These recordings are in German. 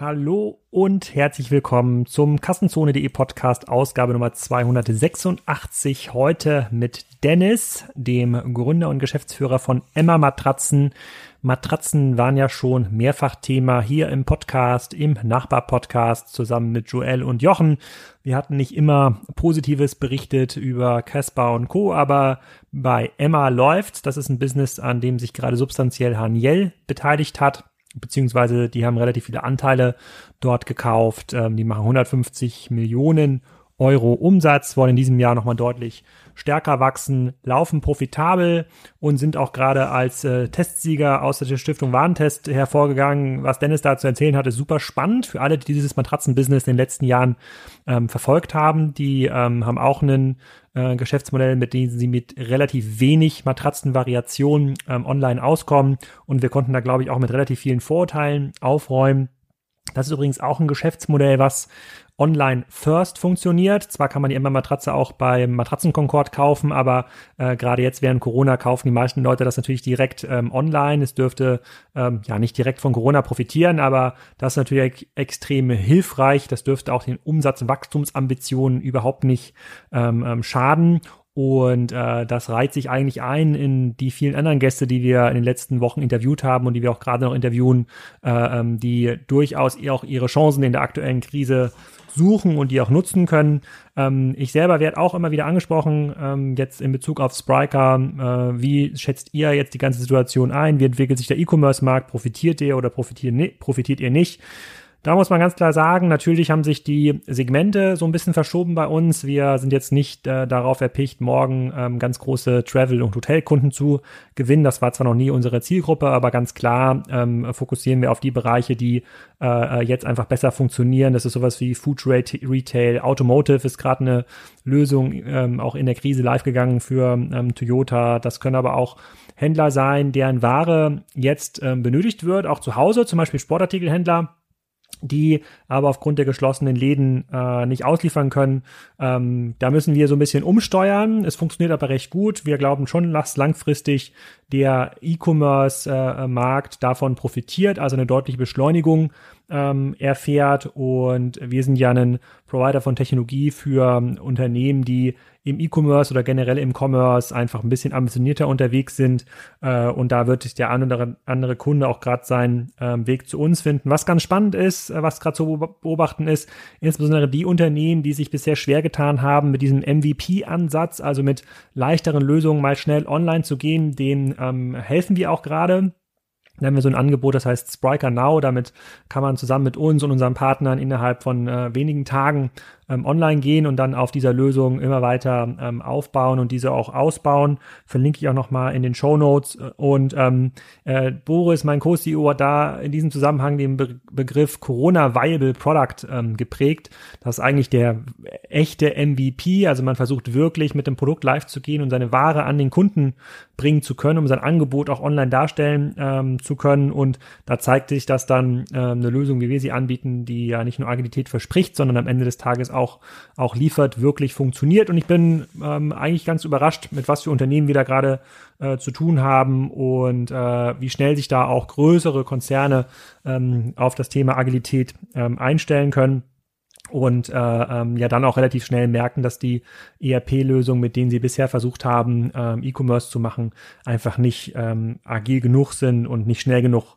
Hallo und herzlich willkommen zum Kassenzone.de Podcast Ausgabe Nummer 286. Heute mit Dennis, dem Gründer und Geschäftsführer von Emma Matratzen. Matratzen waren ja schon mehrfach Thema hier im Podcast, im Nachbar-Podcast zusammen mit Joel und Jochen. Wir hatten nicht immer Positives berichtet über Casper und Co., aber bei Emma läuft's. Das ist ein Business, an dem sich gerade substanziell Haniel beteiligt hat beziehungsweise die haben relativ viele Anteile dort gekauft. Ähm, die machen 150 Millionen Euro Umsatz, wollen in diesem Jahr nochmal deutlich stärker wachsen, laufen profitabel und sind auch gerade als äh, Testsieger aus der Stiftung Warentest hervorgegangen. Was Dennis da zu erzählen hat, ist super spannend für alle, die dieses Matratzenbusiness in den letzten Jahren ähm, verfolgt haben. Die ähm, haben auch ein äh, Geschäftsmodell, mit dem sie mit relativ wenig Matratzenvariationen ähm, online auskommen. Und wir konnten da, glaube ich, auch mit relativ vielen Vorurteilen aufräumen. Das ist übrigens auch ein Geschäftsmodell, was online first funktioniert. Zwar kann man die Emma Matratze auch beim Matratzenkonkord kaufen, aber äh, gerade jetzt während Corona kaufen die meisten Leute das natürlich direkt ähm, online. Es dürfte ähm, ja nicht direkt von Corona profitieren, aber das ist natürlich extrem hilfreich. Das dürfte auch den Umsatzwachstumsambitionen überhaupt nicht ähm, ähm, schaden. Und äh, das reiht sich eigentlich ein in die vielen anderen Gäste, die wir in den letzten Wochen interviewt haben und die wir auch gerade noch interviewen, äh, ähm, die durchaus auch ihre Chancen in der aktuellen Krise suchen und die auch nutzen können. Ähm, ich selber werde auch immer wieder angesprochen, ähm, jetzt in Bezug auf Spryker. Äh, wie schätzt ihr jetzt die ganze Situation ein? Wie entwickelt sich der E-Commerce-Markt? Profitiert ihr oder profitiert, profitiert ihr nicht? Da muss man ganz klar sagen, natürlich haben sich die Segmente so ein bisschen verschoben bei uns. Wir sind jetzt nicht äh, darauf erpicht, morgen ähm, ganz große Travel- und Hotelkunden zu gewinnen. Das war zwar noch nie unsere Zielgruppe, aber ganz klar ähm, fokussieren wir auf die Bereiche, die äh, äh jetzt einfach besser funktionieren. Das ist sowas wie Food Retail, Automotive ist gerade eine Lösung, ähm, auch in der Krise live gegangen für ähm, Toyota. Das können aber auch Händler sein, deren Ware jetzt ähm, benötigt wird, auch zu Hause, zum Beispiel Sportartikelhändler die aber aufgrund der geschlossenen Läden äh, nicht ausliefern können. Ähm, da müssen wir so ein bisschen umsteuern. Es funktioniert aber recht gut. Wir glauben schon, dass langfristig der E-Commerce-Markt äh, davon profitiert, also eine deutliche Beschleunigung ähm, erfährt. Und wir sind ja ein Provider von Technologie für ähm, Unternehmen, die im E-Commerce oder generell im Commerce einfach ein bisschen ambitionierter unterwegs sind. Äh, und da wird der ein oder andere Kunde auch gerade seinen ähm, Weg zu uns finden. Was ganz spannend ist, äh, was gerade zu beobachten ist, insbesondere die Unternehmen, die sich bisher schwer getan haben mit diesem MVP-Ansatz, also mit leichteren Lösungen mal schnell online zu gehen, denen ähm, helfen wir auch gerade. Dann haben wir so ein Angebot, das heißt Spriker Now. Damit kann man zusammen mit uns und unseren Partnern innerhalb von äh, wenigen Tagen ähm, online gehen und dann auf dieser Lösung immer weiter ähm, aufbauen und diese auch ausbauen. Verlinke ich auch nochmal in den Show Notes. Und ähm, äh, Boris, mein Co-CEO, hat da in diesem Zusammenhang den Be Begriff Corona Viable Product ähm, geprägt. Das ist eigentlich der echte MVP. Also man versucht wirklich mit dem Produkt live zu gehen und seine Ware an den Kunden bringen zu können, um sein Angebot auch online darstellen ähm, zu können. Und da zeigt sich, dass dann ähm, eine Lösung, wie wir sie anbieten, die ja nicht nur Agilität verspricht, sondern am Ende des Tages auch auch, auch liefert, wirklich funktioniert. Und ich bin ähm, eigentlich ganz überrascht, mit was für Unternehmen wir da gerade äh, zu tun haben und äh, wie schnell sich da auch größere Konzerne ähm, auf das Thema Agilität ähm, einstellen können und äh, ähm, ja dann auch relativ schnell merken, dass die ERP-Lösungen, mit denen sie bisher versucht haben, ähm, E-Commerce zu machen, einfach nicht ähm, agil genug sind und nicht schnell genug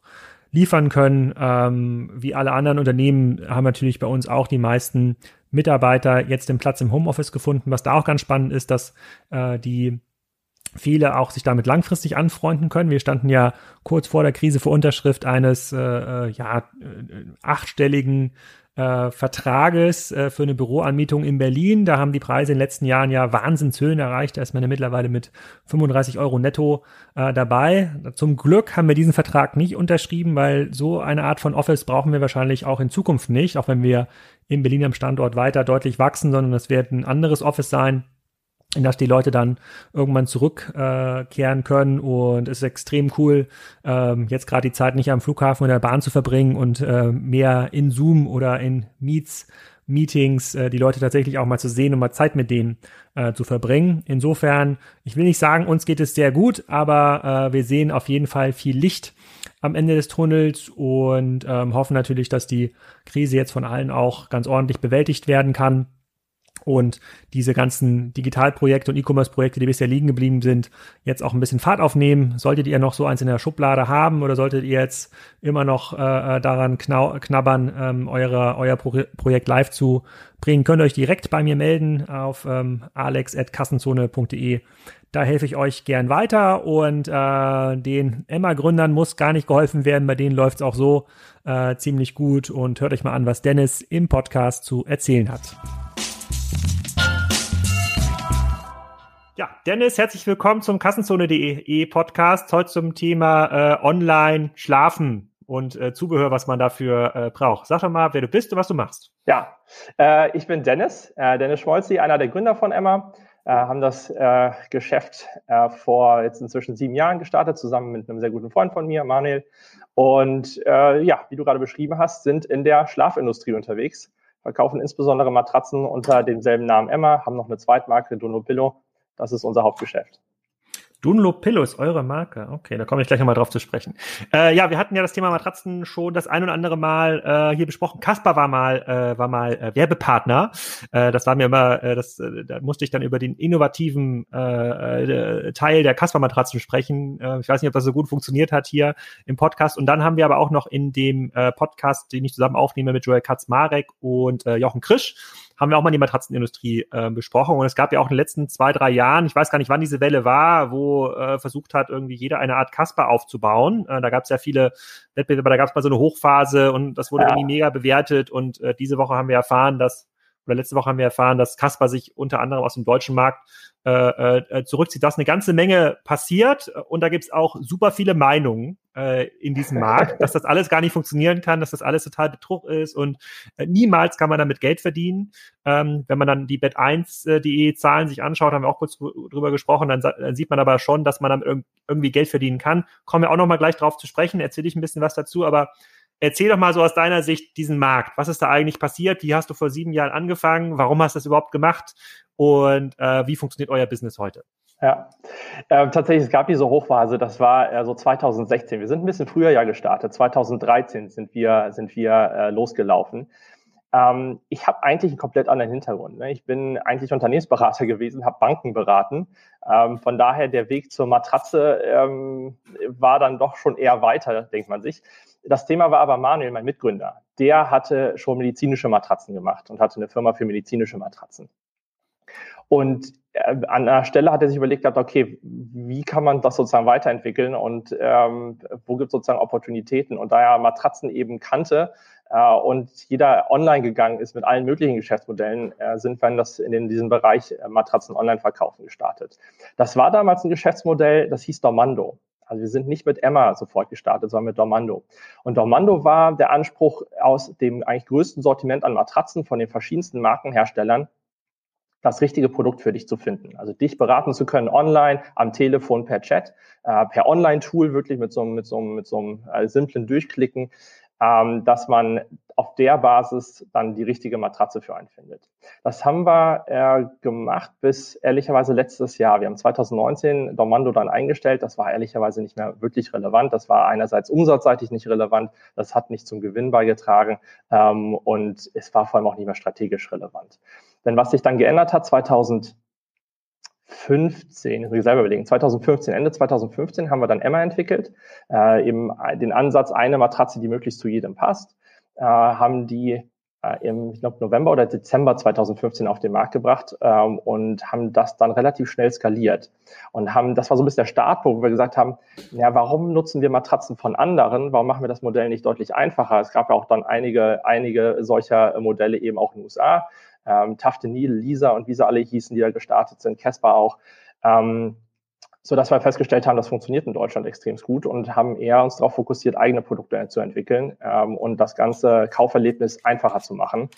liefern können. Ähm, wie alle anderen Unternehmen haben natürlich bei uns auch die meisten Mitarbeiter jetzt den Platz im Homeoffice gefunden. Was da auch ganz spannend ist, dass äh, die viele auch sich damit langfristig anfreunden können. Wir standen ja kurz vor der Krise vor Unterschrift eines äh, äh ja äh, achtstelligen äh, Vertrages äh, für eine Büroanmietung in Berlin. Da haben die Preise in den letzten Jahren ja Wahnsinnshöhen erreicht. Da ist man ja mittlerweile mit 35 Euro netto äh, dabei. Zum Glück haben wir diesen Vertrag nicht unterschrieben, weil so eine Art von Office brauchen wir wahrscheinlich auch in Zukunft nicht, auch wenn wir in Berlin am Standort weiter deutlich wachsen, sondern es wird ein anderes Office sein, in das die Leute dann irgendwann zurückkehren äh, können und es ist extrem cool, ähm, jetzt gerade die Zeit nicht am Flughafen oder der Bahn zu verbringen und äh, mehr in Zoom oder in Meets, Meetings äh, die Leute tatsächlich auch mal zu sehen und mal Zeit mit denen äh, zu verbringen. Insofern, ich will nicht sagen, uns geht es sehr gut, aber äh, wir sehen auf jeden Fall viel Licht am Ende des Tunnels und ähm, hoffen natürlich, dass die Krise jetzt von allen auch ganz ordentlich bewältigt werden kann und diese ganzen Digitalprojekte und E-Commerce-Projekte, die bisher liegen geblieben sind, jetzt auch ein bisschen Fahrt aufnehmen. Solltet ihr noch so eins in der Schublade haben oder solltet ihr jetzt immer noch äh, äh daran knabbern, ähm, eure, euer Pro Projekt live zu bringen, könnt ihr euch direkt bei mir melden auf ähm, alex.kassenzone.de. Da helfe ich euch gern weiter und äh, den Emma-Gründern muss gar nicht geholfen werden. Bei denen läuft es auch so äh, ziemlich gut und hört euch mal an, was Dennis im Podcast zu erzählen hat. Ja, Dennis, herzlich willkommen zum Kassenzone.de Podcast. Heute zum Thema äh, Online schlafen und äh, Zubehör, was man dafür äh, braucht. Sag doch mal, wer du bist und was du machst. Ja, äh, ich bin Dennis, äh, Dennis Schmolzi, einer der Gründer von Emma. Äh, haben das äh, Geschäft äh, vor jetzt inzwischen sieben Jahren gestartet, zusammen mit einem sehr guten Freund von mir, Manuel. Und äh, ja, wie du gerade beschrieben hast, sind in der Schlafindustrie unterwegs, verkaufen insbesondere Matratzen unter demselben Namen Emma, haben noch eine Zweitmarke, Dono Pillow das ist unser Hauptgeschäft. Dunlop ist eure Marke. Okay, da komme ich gleich nochmal drauf zu sprechen. Äh, ja, wir hatten ja das Thema Matratzen schon das ein oder andere Mal äh, hier besprochen. Kasper war mal äh, war mal äh, Werbepartner. Äh, das war mir immer, äh, das, da musste ich dann über den innovativen Teil der Kasper Matratzen sprechen. Ich weiß nicht, ob das so gut funktioniert hat hier im Podcast. Und dann haben wir aber auch noch in dem Podcast, den ich zusammen aufnehme mit Joel Katzmarek und Jochen Krisch, haben wir auch mal die Matratzenindustrie äh, besprochen. Und es gab ja auch in den letzten zwei, drei Jahren, ich weiß gar nicht, wann diese Welle war, wo äh, versucht hat, irgendwie jeder eine Art Kasper aufzubauen. Äh, da gab es ja viele Wettbewerbe, da gab es mal so eine Hochphase und das wurde ja. irgendwie mega bewertet. Und äh, diese Woche haben wir erfahren, dass oder letzte Woche haben wir erfahren, dass Kasper sich unter anderem aus dem deutschen Markt äh, äh, zurückzieht. Da ist eine ganze Menge passiert und da gibt's auch super viele Meinungen äh, in diesem Markt, dass das alles gar nicht funktionieren kann, dass das alles total Betrug ist und äh, niemals kann man damit Geld verdienen. Ähm, wenn man dann die Bet1.de äh, Zahlen sich anschaut, haben wir auch kurz drüber gesprochen, dann, dann sieht man aber schon, dass man damit irgendwie Geld verdienen kann. Kommen wir auch noch mal gleich drauf zu sprechen, erzähle ich ein bisschen was dazu, aber Erzähl doch mal so aus deiner Sicht diesen Markt. Was ist da eigentlich passiert? Wie hast du vor sieben Jahren angefangen? Warum hast du das überhaupt gemacht? Und äh, wie funktioniert euer Business heute? Ja, äh, tatsächlich, es gab diese Hochphase, das war äh, so 2016. Wir sind ein bisschen früher ja gestartet. 2013 sind wir, sind wir äh, losgelaufen. Ähm, ich habe eigentlich einen komplett anderen Hintergrund. Ne? Ich bin eigentlich Unternehmensberater gewesen, habe Banken beraten. Ähm, von daher der Weg zur Matratze ähm, war dann doch schon eher weiter, denkt man sich. Das Thema war aber Manuel, mein Mitgründer. Der hatte schon medizinische Matratzen gemacht und hatte eine Firma für medizinische Matratzen. Und äh, an der Stelle hat er sich überlegt gehabt, okay, wie kann man das sozusagen weiterentwickeln und ähm, wo gibt es sozusagen Opportunitäten? Und da er Matratzen eben kannte äh, und jeder online gegangen ist mit allen möglichen Geschäftsmodellen, äh, sind wir in, das, in diesem Bereich äh, Matratzen online verkaufen gestartet. Das war damals ein Geschäftsmodell, das hieß Dormando. Also wir sind nicht mit Emma sofort gestartet, sondern mit Dormando. Und Dormando war der Anspruch aus dem eigentlich größten Sortiment an Matratzen von den verschiedensten Markenherstellern, das richtige Produkt für dich zu finden. Also dich beraten zu können online, am Telefon, per Chat, äh, per Online-Tool, wirklich mit so, mit so, mit so einem äh, simplen Durchklicken, ähm, dass man auf der Basis dann die richtige Matratze für einen findet. Das haben wir äh, gemacht bis ehrlicherweise letztes Jahr. Wir haben 2019 Dormando dann eingestellt. Das war ehrlicherweise nicht mehr wirklich relevant. Das war einerseits umsatzseitig nicht relevant. Das hat nicht zum Gewinn beigetragen. Ähm, und es war vor allem auch nicht mehr strategisch relevant. Denn was sich dann geändert hat, 2015, ich selber überlegen, 2015, Ende 2015 haben wir dann Emma entwickelt, äh, eben den Ansatz, eine Matratze, die möglichst zu jedem passt, äh, haben die äh, im ich glaube, November oder Dezember 2015 auf den Markt gebracht ähm, und haben das dann relativ schnell skaliert. Und haben, das war so ein bisschen der Startpunkt, wo wir gesagt haben, ja, warum nutzen wir Matratzen von anderen? Warum machen wir das Modell nicht deutlich einfacher? Es gab ja auch dann einige, einige solcher Modelle eben auch in den USA ähm, Tafte Nil, Lisa und wie sie alle hießen, die da gestartet sind, Casper auch, ähm, so dass wir festgestellt haben, das funktioniert in Deutschland extrem gut und haben eher uns darauf fokussiert, eigene Produkte zu entwickeln ähm, und das ganze Kauferlebnis einfacher zu machen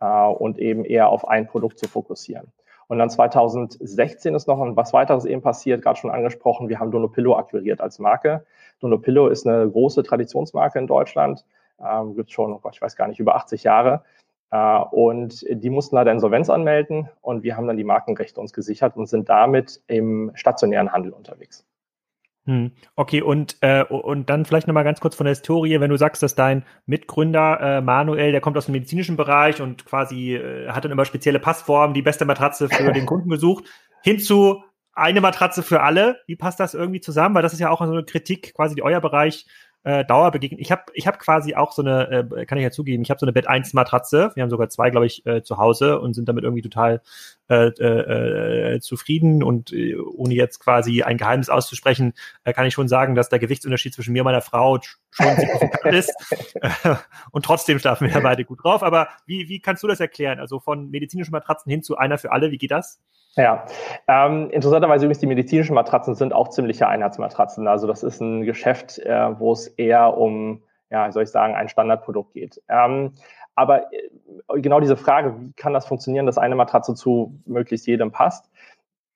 äh, und eben eher auf ein Produkt zu fokussieren. Und dann 2016 ist noch was weiteres eben passiert, gerade schon angesprochen, wir haben Donopillo akquiriert als Marke. Donopillo ist eine große Traditionsmarke in Deutschland, ähm, gibt schon, oh Gott, ich weiß gar nicht, über 80 Jahre. Äh, und die mussten leider Insolvenz anmelden und wir haben dann die Markenrechte uns gesichert und sind damit im stationären Handel unterwegs. Hm. Okay, und, äh, und dann vielleicht nochmal ganz kurz von der Historie, wenn du sagst, dass dein Mitgründer äh, Manuel, der kommt aus dem medizinischen Bereich und quasi äh, hat dann immer spezielle Passformen, die beste Matratze für den Kunden gesucht, hinzu eine Matratze für alle. Wie passt das irgendwie zusammen? Weil das ist ja auch so eine Kritik, quasi die euer Bereich äh, Dauerbegegnen. Ich habe ich hab quasi auch so eine, äh, kann ich ja zugeben, ich habe so eine Bett 1 Matratze. Wir haben sogar zwei, glaube ich, äh, zu Hause und sind damit irgendwie total äh, äh, äh, zufrieden. Und äh, ohne jetzt quasi ein Geheimnis auszusprechen, äh, kann ich schon sagen, dass der Gewichtsunterschied zwischen mir und meiner Frau schon signifikant ist. und trotzdem schlafen wir beide gut drauf. Aber wie, wie kannst du das erklären? Also von medizinischen Matratzen hin zu einer für alle, wie geht das? Ja, ähm, interessanterweise übrigens die medizinischen Matratzen sind auch ziemliche Einheitsmatratzen. Also das ist ein Geschäft, äh, wo es eher um, ja, wie soll ich sagen, ein Standardprodukt geht. Ähm, aber äh, genau diese Frage, wie kann das funktionieren, dass eine Matratze zu möglichst jedem passt,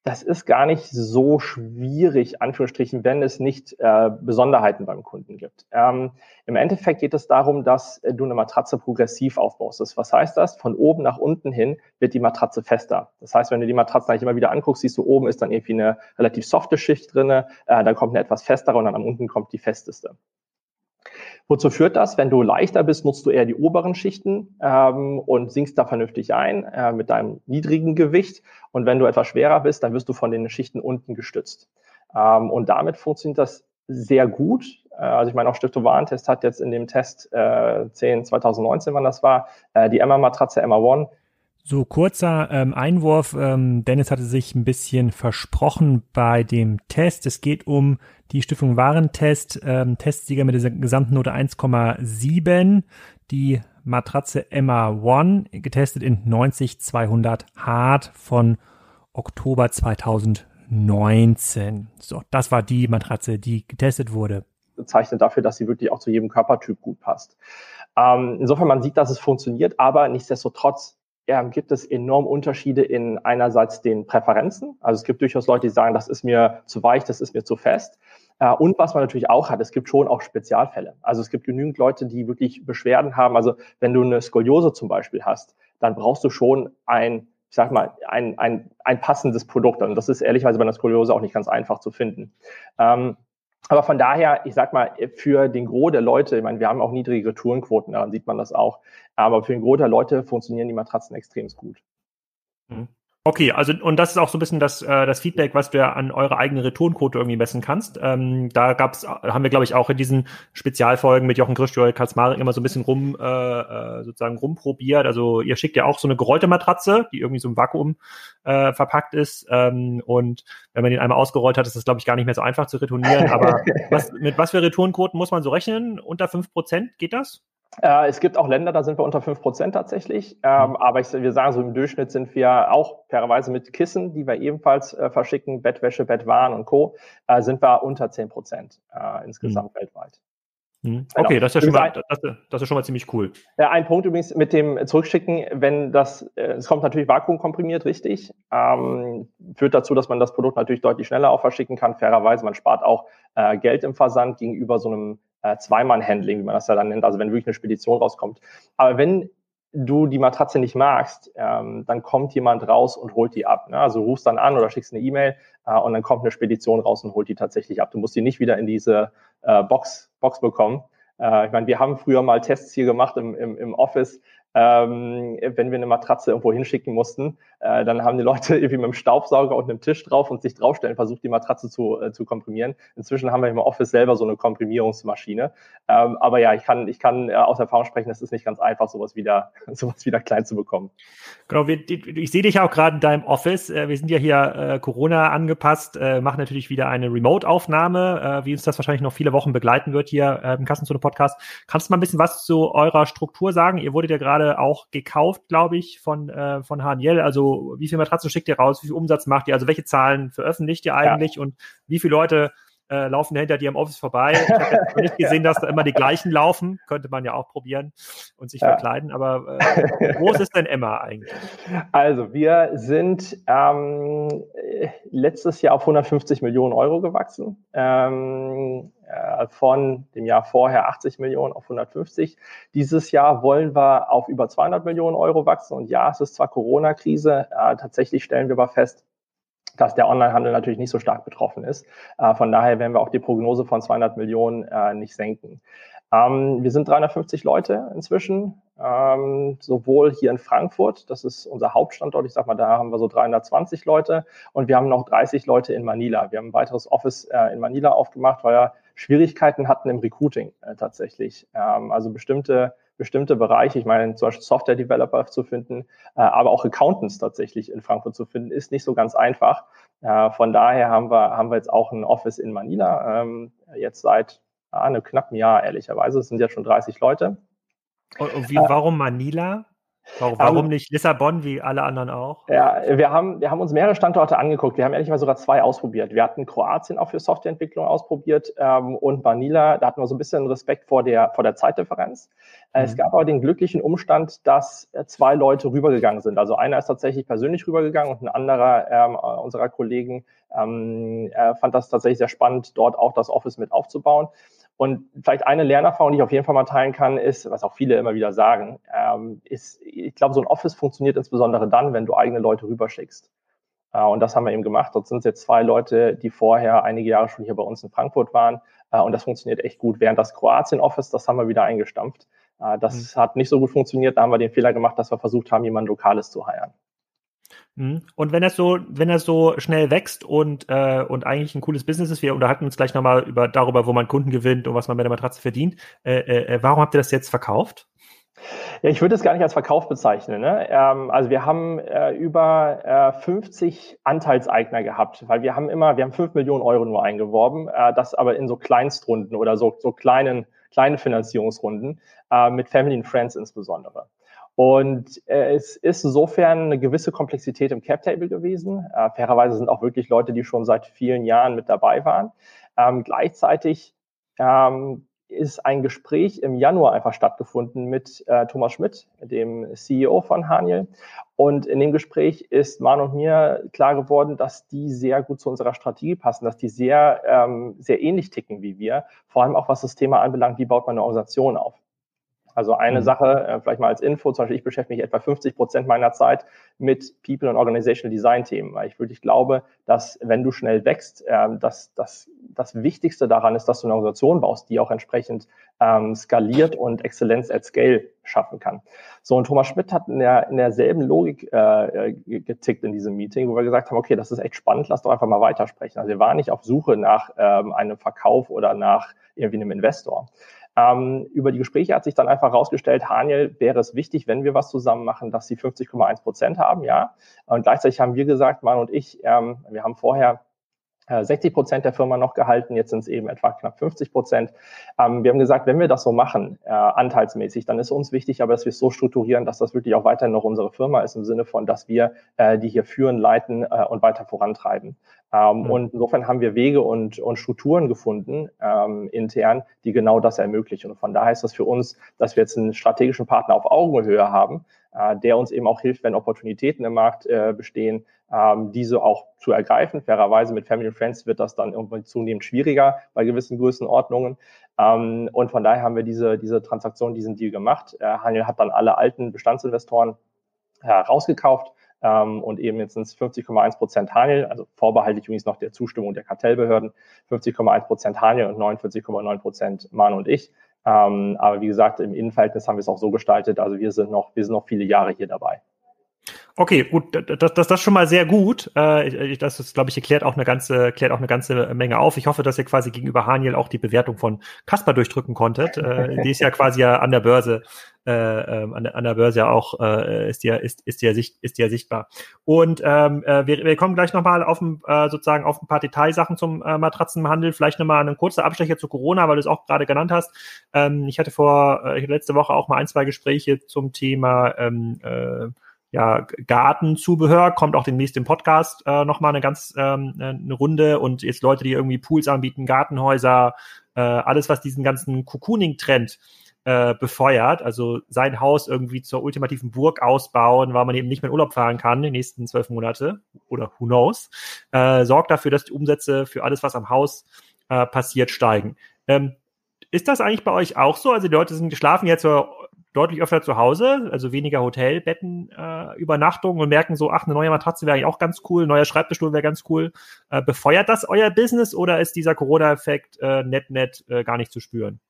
das ist gar nicht so schwierig, Anführungsstrichen, wenn es nicht äh, Besonderheiten beim Kunden gibt. Ähm, Im Endeffekt geht es darum, dass äh, du eine Matratze progressiv aufbaust. Was heißt das? Von oben nach unten hin wird die Matratze fester. Das heißt, wenn du die Matratze eigentlich immer wieder anguckst, siehst du, oben ist dann irgendwie eine relativ softe Schicht drinne, äh, dann kommt eine etwas festere und dann am unten kommt die festeste. Wozu führt das? Wenn du leichter bist, nutzt du eher die oberen Schichten ähm, und sinkst da vernünftig ein äh, mit deinem niedrigen Gewicht. Und wenn du etwas schwerer bist, dann wirst du von den Schichten unten gestützt. Ähm, und damit funktioniert das sehr gut. Äh, also ich meine, auch Stiftung Warentest hat jetzt in dem Test äh, 10 2019, wann das war, äh, die Emma-Matratze Emma One so kurzer ähm, Einwurf. Ähm, Dennis hatte sich ein bisschen versprochen bei dem Test. Es geht um die Stiftung Warentest, ähm, Testsieger mit dieser Gesamtnote 1,7. Die Matratze Emma One, getestet in 90-200 Hard von Oktober 2019. So, das war die Matratze, die getestet wurde. Zeichnet dafür, dass sie wirklich auch zu jedem Körpertyp gut passt. Ähm, insofern man sieht, dass es funktioniert, aber nichtsdestotrotz ja, gibt es enorm Unterschiede in einerseits den Präferenzen. Also es gibt durchaus Leute, die sagen, das ist mir zu weich, das ist mir zu fest. Äh, und was man natürlich auch hat, es gibt schon auch Spezialfälle. Also es gibt genügend Leute, die wirklich Beschwerden haben. Also wenn du eine Skoliose zum Beispiel hast, dann brauchst du schon ein, ich sag mal, ein, ein, ein passendes Produkt. Und das ist ehrlicherweise bei einer Skoliose auch nicht ganz einfach zu finden. Ähm, aber von daher, ich sag mal, für den Gros der Leute, ich meine, wir haben auch niedrige Retourenquoten, daran sieht man das auch, aber für den Gros der Leute funktionieren die Matratzen extrem gut. Mhm. Okay, also und das ist auch so ein bisschen das, äh, das Feedback, was du ja an eure eigene Returnquote irgendwie messen kannst. Ähm, da gab's, haben wir, glaube ich, auch in diesen Spezialfolgen mit Jochen Christ, Joel Katzmarek immer so ein bisschen rum, äh, äh, sozusagen rumprobiert. Also ihr schickt ja auch so eine gerollte Matratze, die irgendwie so im Vakuum äh, verpackt ist. Ähm, und wenn man den einmal ausgerollt hat, ist das, glaube ich, gar nicht mehr so einfach zu retournieren. Aber was, mit was für Returnquoten muss man so rechnen? Unter fünf Prozent geht das? Äh, es gibt auch Länder, da sind wir unter fünf Prozent tatsächlich. Ähm, mhm. aber ich, wir sagen so im Durchschnitt sind wir auch fairerweise mit Kissen, die wir ebenfalls äh, verschicken, Bettwäsche, Bettwaren und Co., äh, sind wir unter zehn Prozent äh, insgesamt mhm. weltweit. Mhm. Genau. Okay, das ist ja schon mal, das, das, ist schon mal ziemlich cool. Ein Punkt übrigens mit dem Zurückschicken, wenn das, äh, es kommt natürlich vakuumkomprimiert, richtig, ähm, führt dazu, dass man das Produkt natürlich deutlich schneller auch verschicken kann. Fairerweise, man spart auch äh, Geld im Versand gegenüber so einem äh, Zweimann-Handling, wie man das ja dann nennt, also wenn wirklich eine Spedition rauskommt. Aber wenn du die Matratze nicht magst, ähm, dann kommt jemand raus und holt die ab. Ne? Also rufst dann an oder schickst eine E-Mail äh, und dann kommt eine Spedition raus und holt die tatsächlich ab. Du musst die nicht wieder in diese äh, Box, Box bekommen. Äh, ich meine, wir haben früher mal Tests hier gemacht im, im, im Office, ähm, wenn wir eine Matratze irgendwo hinschicken mussten, äh, dann haben die Leute irgendwie mit einem Staubsauger und einem Tisch drauf und sich draufstellen versucht, die Matratze zu, äh, zu komprimieren. Inzwischen haben wir im Office selber so eine Komprimierungsmaschine. Ähm, aber ja, ich kann, ich kann äh, aus Erfahrung sprechen, es ist nicht ganz einfach, sowas wieder, sowas wieder klein zu bekommen. Genau, wir, ich sehe dich auch gerade in deinem Office. Äh, wir sind ja hier äh, Corona angepasst, äh, machen natürlich wieder eine Remote-Aufnahme, wie uns das wahrscheinlich noch viele Wochen begleiten wird hier im Kassenzone-Podcast. Kannst du mal ein bisschen was zu eurer Struktur sagen? Ihr wurdet ja gerade auch gekauft, glaube ich, von, äh, von HNL. Also wie viel Matratzen schickt ihr raus, wie viel Umsatz macht ihr, also welche Zahlen veröffentlicht ihr eigentlich ja. und wie viele Leute äh, laufen hinter dir im Office vorbei. Ich habe nicht gesehen, dass da immer die gleichen laufen. Könnte man ja auch probieren und sich ja. verkleiden. Aber äh, groß ist denn Emma eigentlich? Also wir sind ähm, letztes Jahr auf 150 Millionen Euro gewachsen. Ähm, äh, von dem Jahr vorher 80 Millionen auf 150. Dieses Jahr wollen wir auf über 200 Millionen Euro wachsen. Und ja, es ist zwar Corona-Krise, äh, tatsächlich stellen wir aber fest, dass der Onlinehandel natürlich nicht so stark betroffen ist. Äh, von daher werden wir auch die Prognose von 200 Millionen äh, nicht senken. Ähm, wir sind 350 Leute inzwischen, ähm, sowohl hier in Frankfurt, das ist unser Hauptstandort, ich sag mal, da haben wir so 320 Leute und wir haben noch 30 Leute in Manila. Wir haben ein weiteres Office äh, in Manila aufgemacht, weil wir Schwierigkeiten hatten im Recruiting äh, tatsächlich. Ähm, also bestimmte bestimmte Bereiche, ich meine zum Beispiel Software-Developer zu finden, äh, aber auch Accountants tatsächlich in Frankfurt zu finden, ist nicht so ganz einfach. Äh, von daher haben wir, haben wir jetzt auch ein Office in Manila, ähm, jetzt seit ah, einem knappen Jahr, ehrlicherweise. Es sind jetzt schon 30 Leute. Und, und wie, warum Manila? Warum, warum um, nicht Lissabon wie alle anderen auch? Ja, wir haben, wir haben uns mehrere Standorte angeguckt. Wir haben ehrlich gesagt sogar zwei ausprobiert. Wir hatten Kroatien auch für Softwareentwicklung ausprobiert ähm, und Manila, da hatten wir so ein bisschen Respekt vor der, vor der Zeitdifferenz. Äh, mhm. Es gab aber den glücklichen Umstand, dass äh, zwei Leute rübergegangen sind. Also einer ist tatsächlich persönlich rübergegangen und ein anderer ähm, unserer Kollegen ähm, fand das tatsächlich sehr spannend, dort auch das Office mit aufzubauen. Und vielleicht eine Lernerfahrung, die ich auf jeden Fall mal teilen kann, ist, was auch viele immer wieder sagen, ähm, ist, ich glaube, so ein Office funktioniert insbesondere dann, wenn du eigene Leute rüberschickst. Äh, und das haben wir eben gemacht. Dort sind jetzt zwei Leute, die vorher einige Jahre schon hier bei uns in Frankfurt waren. Äh, und das funktioniert echt gut. Während das Kroatien-Office, das haben wir wieder eingestampft. Äh, das mhm. hat nicht so gut funktioniert. Da haben wir den Fehler gemacht, dass wir versucht haben, jemanden Lokales zu heiren. Mhm. Und wenn das so, wenn das so schnell wächst und, äh, und eigentlich ein cooles Business ist, wir unterhalten uns gleich nochmal über, darüber, wo man Kunden gewinnt und was man mit der Matratze verdient. Äh, äh, äh, warum habt ihr das jetzt verkauft? Ja, ich würde es gar nicht als Verkauf bezeichnen. Ne? Ähm, also wir haben äh, über äh, 50 Anteilseigner gehabt, weil wir haben immer, wir haben 5 Millionen Euro nur eingeworben, äh, das aber in so Kleinstrunden oder so, so kleinen, kleinen Finanzierungsrunden äh, mit Family and Friends insbesondere. Und äh, es ist insofern eine gewisse Komplexität im Cap-Table gewesen. Äh, fairerweise sind auch wirklich Leute, die schon seit vielen Jahren mit dabei waren. Ähm, gleichzeitig ähm, ist ein Gespräch im Januar einfach stattgefunden mit äh, Thomas Schmidt, dem CEO von Haniel. Und in dem Gespräch ist Man und mir klar geworden, dass die sehr gut zu unserer Strategie passen, dass die sehr, ähm, sehr ähnlich ticken wie wir. Vor allem auch was das Thema anbelangt, wie baut man eine Organisation auf. Also eine mhm. Sache, äh, vielleicht mal als Info, zum Beispiel ich beschäftige mich etwa 50 Prozent meiner Zeit mit People und Organizational Design Themen, weil ich wirklich glaube, dass wenn du schnell wächst, äh, dass, dass das Wichtigste daran ist, dass du eine Organisation baust, die auch entsprechend ähm, skaliert und Exzellenz at Scale schaffen kann. So, und Thomas Schmidt hat in, der, in derselben Logik äh, getickt in diesem Meeting, wo wir gesagt haben, okay, das ist echt spannend, lass doch einfach mal weitersprechen. Also wir waren nicht auf Suche nach ähm, einem Verkauf oder nach irgendwie einem Investor. Ähm, über die Gespräche hat sich dann einfach herausgestellt, Haniel wäre es wichtig, wenn wir was zusammen machen, dass sie 50,1 Prozent haben, ja. Und gleichzeitig haben wir gesagt, Mann und ich, ähm, wir haben vorher 60 äh, Prozent der Firma noch gehalten, jetzt sind es eben etwa knapp 50 Prozent. Ähm, wir haben gesagt, wenn wir das so machen, äh, anteilsmäßig, dann ist uns wichtig, aber dass wir es so strukturieren, dass das wirklich auch weiterhin noch unsere Firma ist, im Sinne von, dass wir äh, die hier führen, leiten äh, und weiter vorantreiben. Ähm, mhm. Und insofern haben wir Wege und, und Strukturen gefunden ähm, intern, die genau das ermöglichen. Und von daher ist das für uns, dass wir jetzt einen strategischen Partner auf Augenhöhe haben, äh, der uns eben auch hilft, wenn Opportunitäten im Markt äh, bestehen, ähm, diese auch zu ergreifen. Fairerweise mit Family and Friends wird das dann irgendwann zunehmend schwieriger bei gewissen Größenordnungen. Ähm, und von daher haben wir diese, diese Transaktion, diesen Deal gemacht. Äh, Haniel hat dann alle alten Bestandsinvestoren äh, ähm, und eben jetzt sind es 50,1 Prozent Haniel, also vorbehaltlich übrigens noch der Zustimmung der Kartellbehörden, 50,1 Prozent Haniel und 49,9 Prozent Manu und ich. Ähm, aber wie gesagt, im Innenverhältnis haben wir es auch so gestaltet. Also wir sind noch, wir sind noch viele Jahre hier dabei. Okay, gut, das, das, das schon mal sehr gut. Äh, das ist, glaube ich, erklärt auch eine ganze, klärt auch eine ganze Menge auf. Ich hoffe, dass ihr quasi gegenüber Haniel auch die Bewertung von Kasper durchdrücken konntet. Äh, die ist ja quasi ja an der Börse, äh, ähm, an, der, an der Börse ja auch äh, ist ja ist ist ja sicht, ist ja sichtbar. Und ähm, äh, wir, wir kommen gleich nochmal auf ein, äh, sozusagen auf ein paar Detailsachen zum äh, Matratzenhandel. Vielleicht nochmal einen kurzen Abstecher zu Corona, weil du es auch gerade genannt hast. Ähm, ich hatte vor äh, letzte Woche auch mal ein zwei Gespräche zum Thema ähm, äh, ja, Gartenzubehör, kommt auch demnächst im Podcast äh, nochmal eine ganz ähm, eine Runde und jetzt Leute, die irgendwie Pools anbieten, Gartenhäuser, äh, alles, was diesen ganzen Cocooning-Trend äh, befeuert, also sein Haus irgendwie zur ultimativen Burg ausbauen, weil man eben nicht mehr in Urlaub fahren kann die nächsten zwölf Monate oder who knows, äh, sorgt dafür, dass die Umsätze für alles, was am Haus äh, passiert, steigen. Ähm, ist das eigentlich bei euch auch so? Also die Leute sind geschlafen jetzt so deutlich öfter zu Hause, also weniger Hotelbetten, äh, Übernachtung und merken so, ach, eine neue Matratze wäre eigentlich auch ganz cool, neuer Schreibtischstuhl wäre ganz cool. Äh, befeuert das euer Business oder ist dieser Corona-Effekt äh, net net äh, gar nicht zu spüren?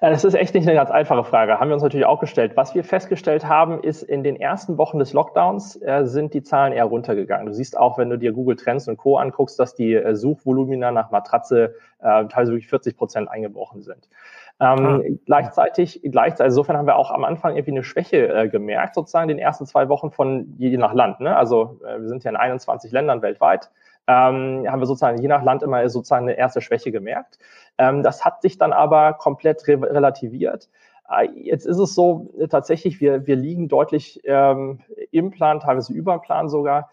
Das ist echt nicht eine ganz einfache Frage. Haben wir uns natürlich auch gestellt. Was wir festgestellt haben, ist, in den ersten Wochen des Lockdowns äh, sind die Zahlen eher runtergegangen. Du siehst auch, wenn du dir Google Trends und Co. anguckst, dass die äh, Suchvolumina nach Matratze äh, teilweise wirklich 40 Prozent eingebrochen sind. Ähm, ah. Gleichzeitig, gleichzeitig, also insofern haben wir auch am Anfang irgendwie eine Schwäche äh, gemerkt, sozusagen in den ersten zwei Wochen von je nach Land. Ne? Also äh, wir sind ja in 21 Ländern weltweit ähm, haben wir sozusagen je nach Land immer sozusagen eine erste Schwäche gemerkt. Ähm, das hat sich dann aber komplett re relativiert. Äh, jetzt ist es so, äh, tatsächlich, wir, wir liegen deutlich ähm, im Plan, teilweise über Plan sogar.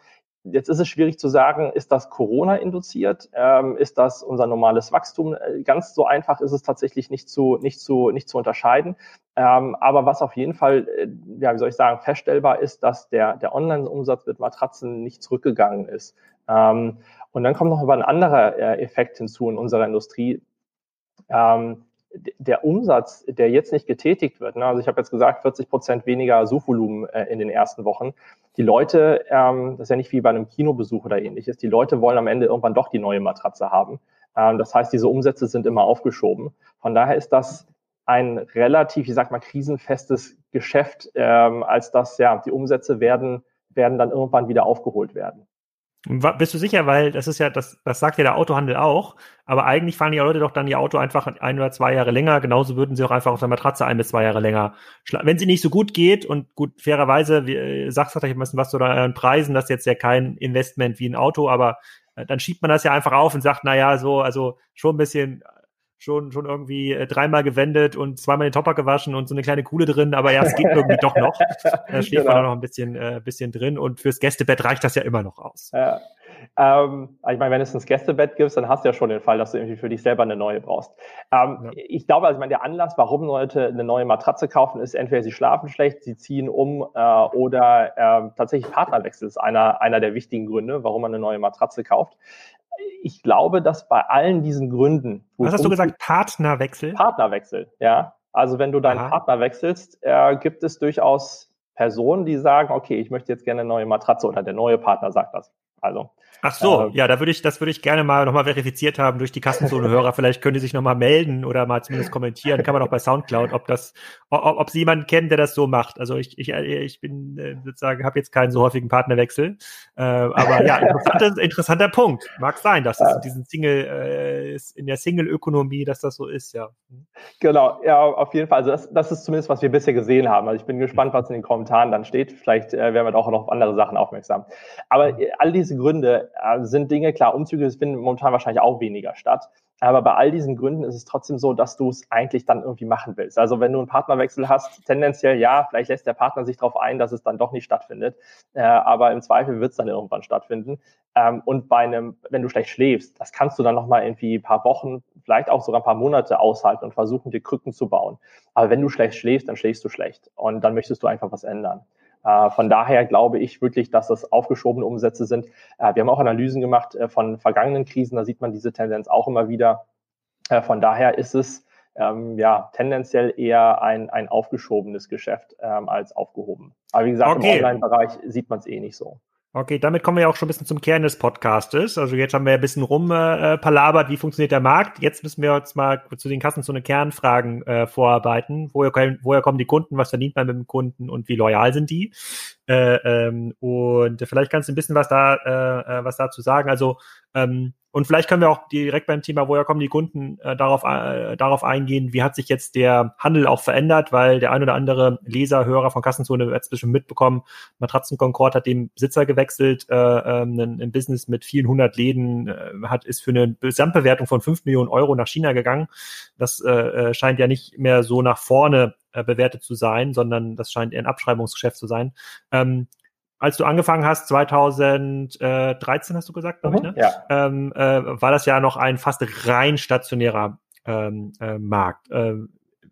Jetzt ist es schwierig zu sagen, ist das Corona induziert? Ähm, ist das unser normales Wachstum? Äh, ganz so einfach ist es tatsächlich nicht zu, nicht zu, nicht zu unterscheiden. Ähm, aber was auf jeden Fall, äh, ja, wie soll ich sagen, feststellbar ist, dass der, der Online-Umsatz mit Matratzen nicht zurückgegangen ist. Ähm, und dann kommt noch ein anderer äh, Effekt hinzu in unserer Industrie. Ähm, der Umsatz, der jetzt nicht getätigt wird, ne, also ich habe jetzt gesagt, 40 Prozent weniger Suchvolumen äh, in den ersten Wochen. Die Leute, ähm, das ist ja nicht wie bei einem Kinobesuch oder ähnliches, die Leute wollen am Ende irgendwann doch die neue Matratze haben. Ähm, das heißt, diese Umsätze sind immer aufgeschoben. Von daher ist das ein relativ, ich sag mal, krisenfestes Geschäft, ähm, als dass ja die Umsätze werden, werden dann irgendwann wieder aufgeholt werden. Bist du sicher, weil das ist ja, das, das sagt ja der Autohandel auch, aber eigentlich fahren die Leute doch dann ihr Auto einfach ein oder zwei Jahre länger, genauso würden sie auch einfach auf der Matratze ein bis zwei Jahre länger. Wenn sie nicht so gut geht und gut, fairerweise, wie, äh, sagst du vielleicht ein bisschen was zu euren Preisen, das ist jetzt ja kein Investment wie ein Auto, aber äh, dann schiebt man das ja einfach auf und sagt, na ja, so, also schon ein bisschen schon, schon irgendwie äh, dreimal gewendet und zweimal den Topper gewaschen und so eine kleine Kuhle drin, aber ja, es geht irgendwie doch noch. Da steht genau. man noch ein bisschen, äh, bisschen drin und fürs Gästebett reicht das ja immer noch aus. Ja. Ähm, ich meine, wenn es ein Gästebett gibt, dann hast du ja schon den Fall, dass du irgendwie für dich selber eine neue brauchst. Ähm, ja. Ich glaube, also ich meine, der Anlass, warum Leute eine neue Matratze kaufen, ist entweder sie schlafen schlecht, sie ziehen um äh, oder äh, tatsächlich Partnerwechsel ist einer, einer der wichtigen Gründe, warum man eine neue Matratze kauft ich glaube, dass bei allen diesen Gründen. Was hast du gesagt? Partnerwechsel? Partnerwechsel, ja. Also wenn du deinen Aha. Partner wechselst, äh, gibt es durchaus Personen, die sagen, okay, ich möchte jetzt gerne eine neue Matratze oder der neue Partner sagt das. Also Ach so, äh, ja, da würde ich, das würde ich gerne mal nochmal verifiziert haben durch die Kassenzone-Hörer. Vielleicht können die sich nochmal melden oder mal zumindest kommentieren. Kann man auch bei Soundcloud, ob das, ob, ob sie jemanden kennen, der das so macht. Also ich, ich, ich bin äh, sozusagen, habe jetzt keinen so häufigen Partnerwechsel. Äh, aber ja, interessanter, interessanter Punkt. Mag sein, dass es in diesen Single, äh, in der Single-Ökonomie, dass das so ist, ja. Genau, ja, auf jeden Fall. Also das, das ist zumindest, was wir bisher gesehen haben. Also ich bin gespannt, was in den Kommentaren dann steht. Vielleicht äh, werden wir auch noch auf andere Sachen aufmerksam. Aber äh, all diese Gründe, äh, sind Dinge, klar, Umzüge finden momentan wahrscheinlich auch weniger statt. Aber bei all diesen Gründen ist es trotzdem so, dass du es eigentlich dann irgendwie machen willst. Also wenn du einen Partnerwechsel hast, tendenziell ja, vielleicht lässt der Partner sich darauf ein, dass es dann doch nicht stattfindet. Äh, aber im Zweifel wird es dann irgendwann stattfinden. Ähm, und bei einem, wenn du schlecht schläfst, das kannst du dann nochmal irgendwie ein paar Wochen, vielleicht auch sogar ein paar Monate aushalten und versuchen, dir Krücken zu bauen. Aber wenn du schlecht schläfst, dann schläfst du schlecht. Und dann möchtest du einfach was ändern. Äh, von daher glaube ich wirklich, dass das aufgeschobene Umsätze sind. Äh, wir haben auch Analysen gemacht äh, von vergangenen Krisen, da sieht man diese Tendenz auch immer wieder. von daher ist es ähm, ja tendenziell eher ein, ein aufgeschobenes Geschäft ähm, als aufgehoben. Aber wie gesagt, okay. im Online-Bereich sieht man es eh nicht so. Okay, damit kommen wir ja auch schon ein bisschen zum Kern des Podcastes. Also jetzt haben wir ein bisschen rumpalabert, äh, wie funktioniert der Markt. Jetzt müssen wir uns mal zu den Kassen so eine Kernfragen äh, vorarbeiten. Woher, woher kommen die Kunden, was verdient man mit dem Kunden und wie loyal sind die? Äh, ähm, und vielleicht kannst du ein bisschen was da, äh, äh was dazu sagen. Also ähm, und vielleicht können wir auch direkt beim Thema, woher kommen die Kunden, äh, darauf, äh, darauf eingehen, wie hat sich jetzt der Handel auch verändert, weil der ein oder andere Leser, Hörer von Kassenzone hat es bestimmt mitbekommen, Matratzen Concord hat den Besitzer gewechselt, äh, ähm, ein, ein Business mit vielen hundert Läden, äh, hat ist für eine Gesamtbewertung von fünf Millionen Euro nach China gegangen. Das äh, äh scheint ja nicht mehr so nach vorne äh, bewertet zu sein, sondern das scheint eher ein Abschreibungsgeschäft zu sein. Ähm, als du angefangen hast, 2013 hast du gesagt, glaube ich, mhm, ne? Ja. Ähm, äh, war das ja noch ein fast rein stationärer ähm, äh, Markt. Ähm,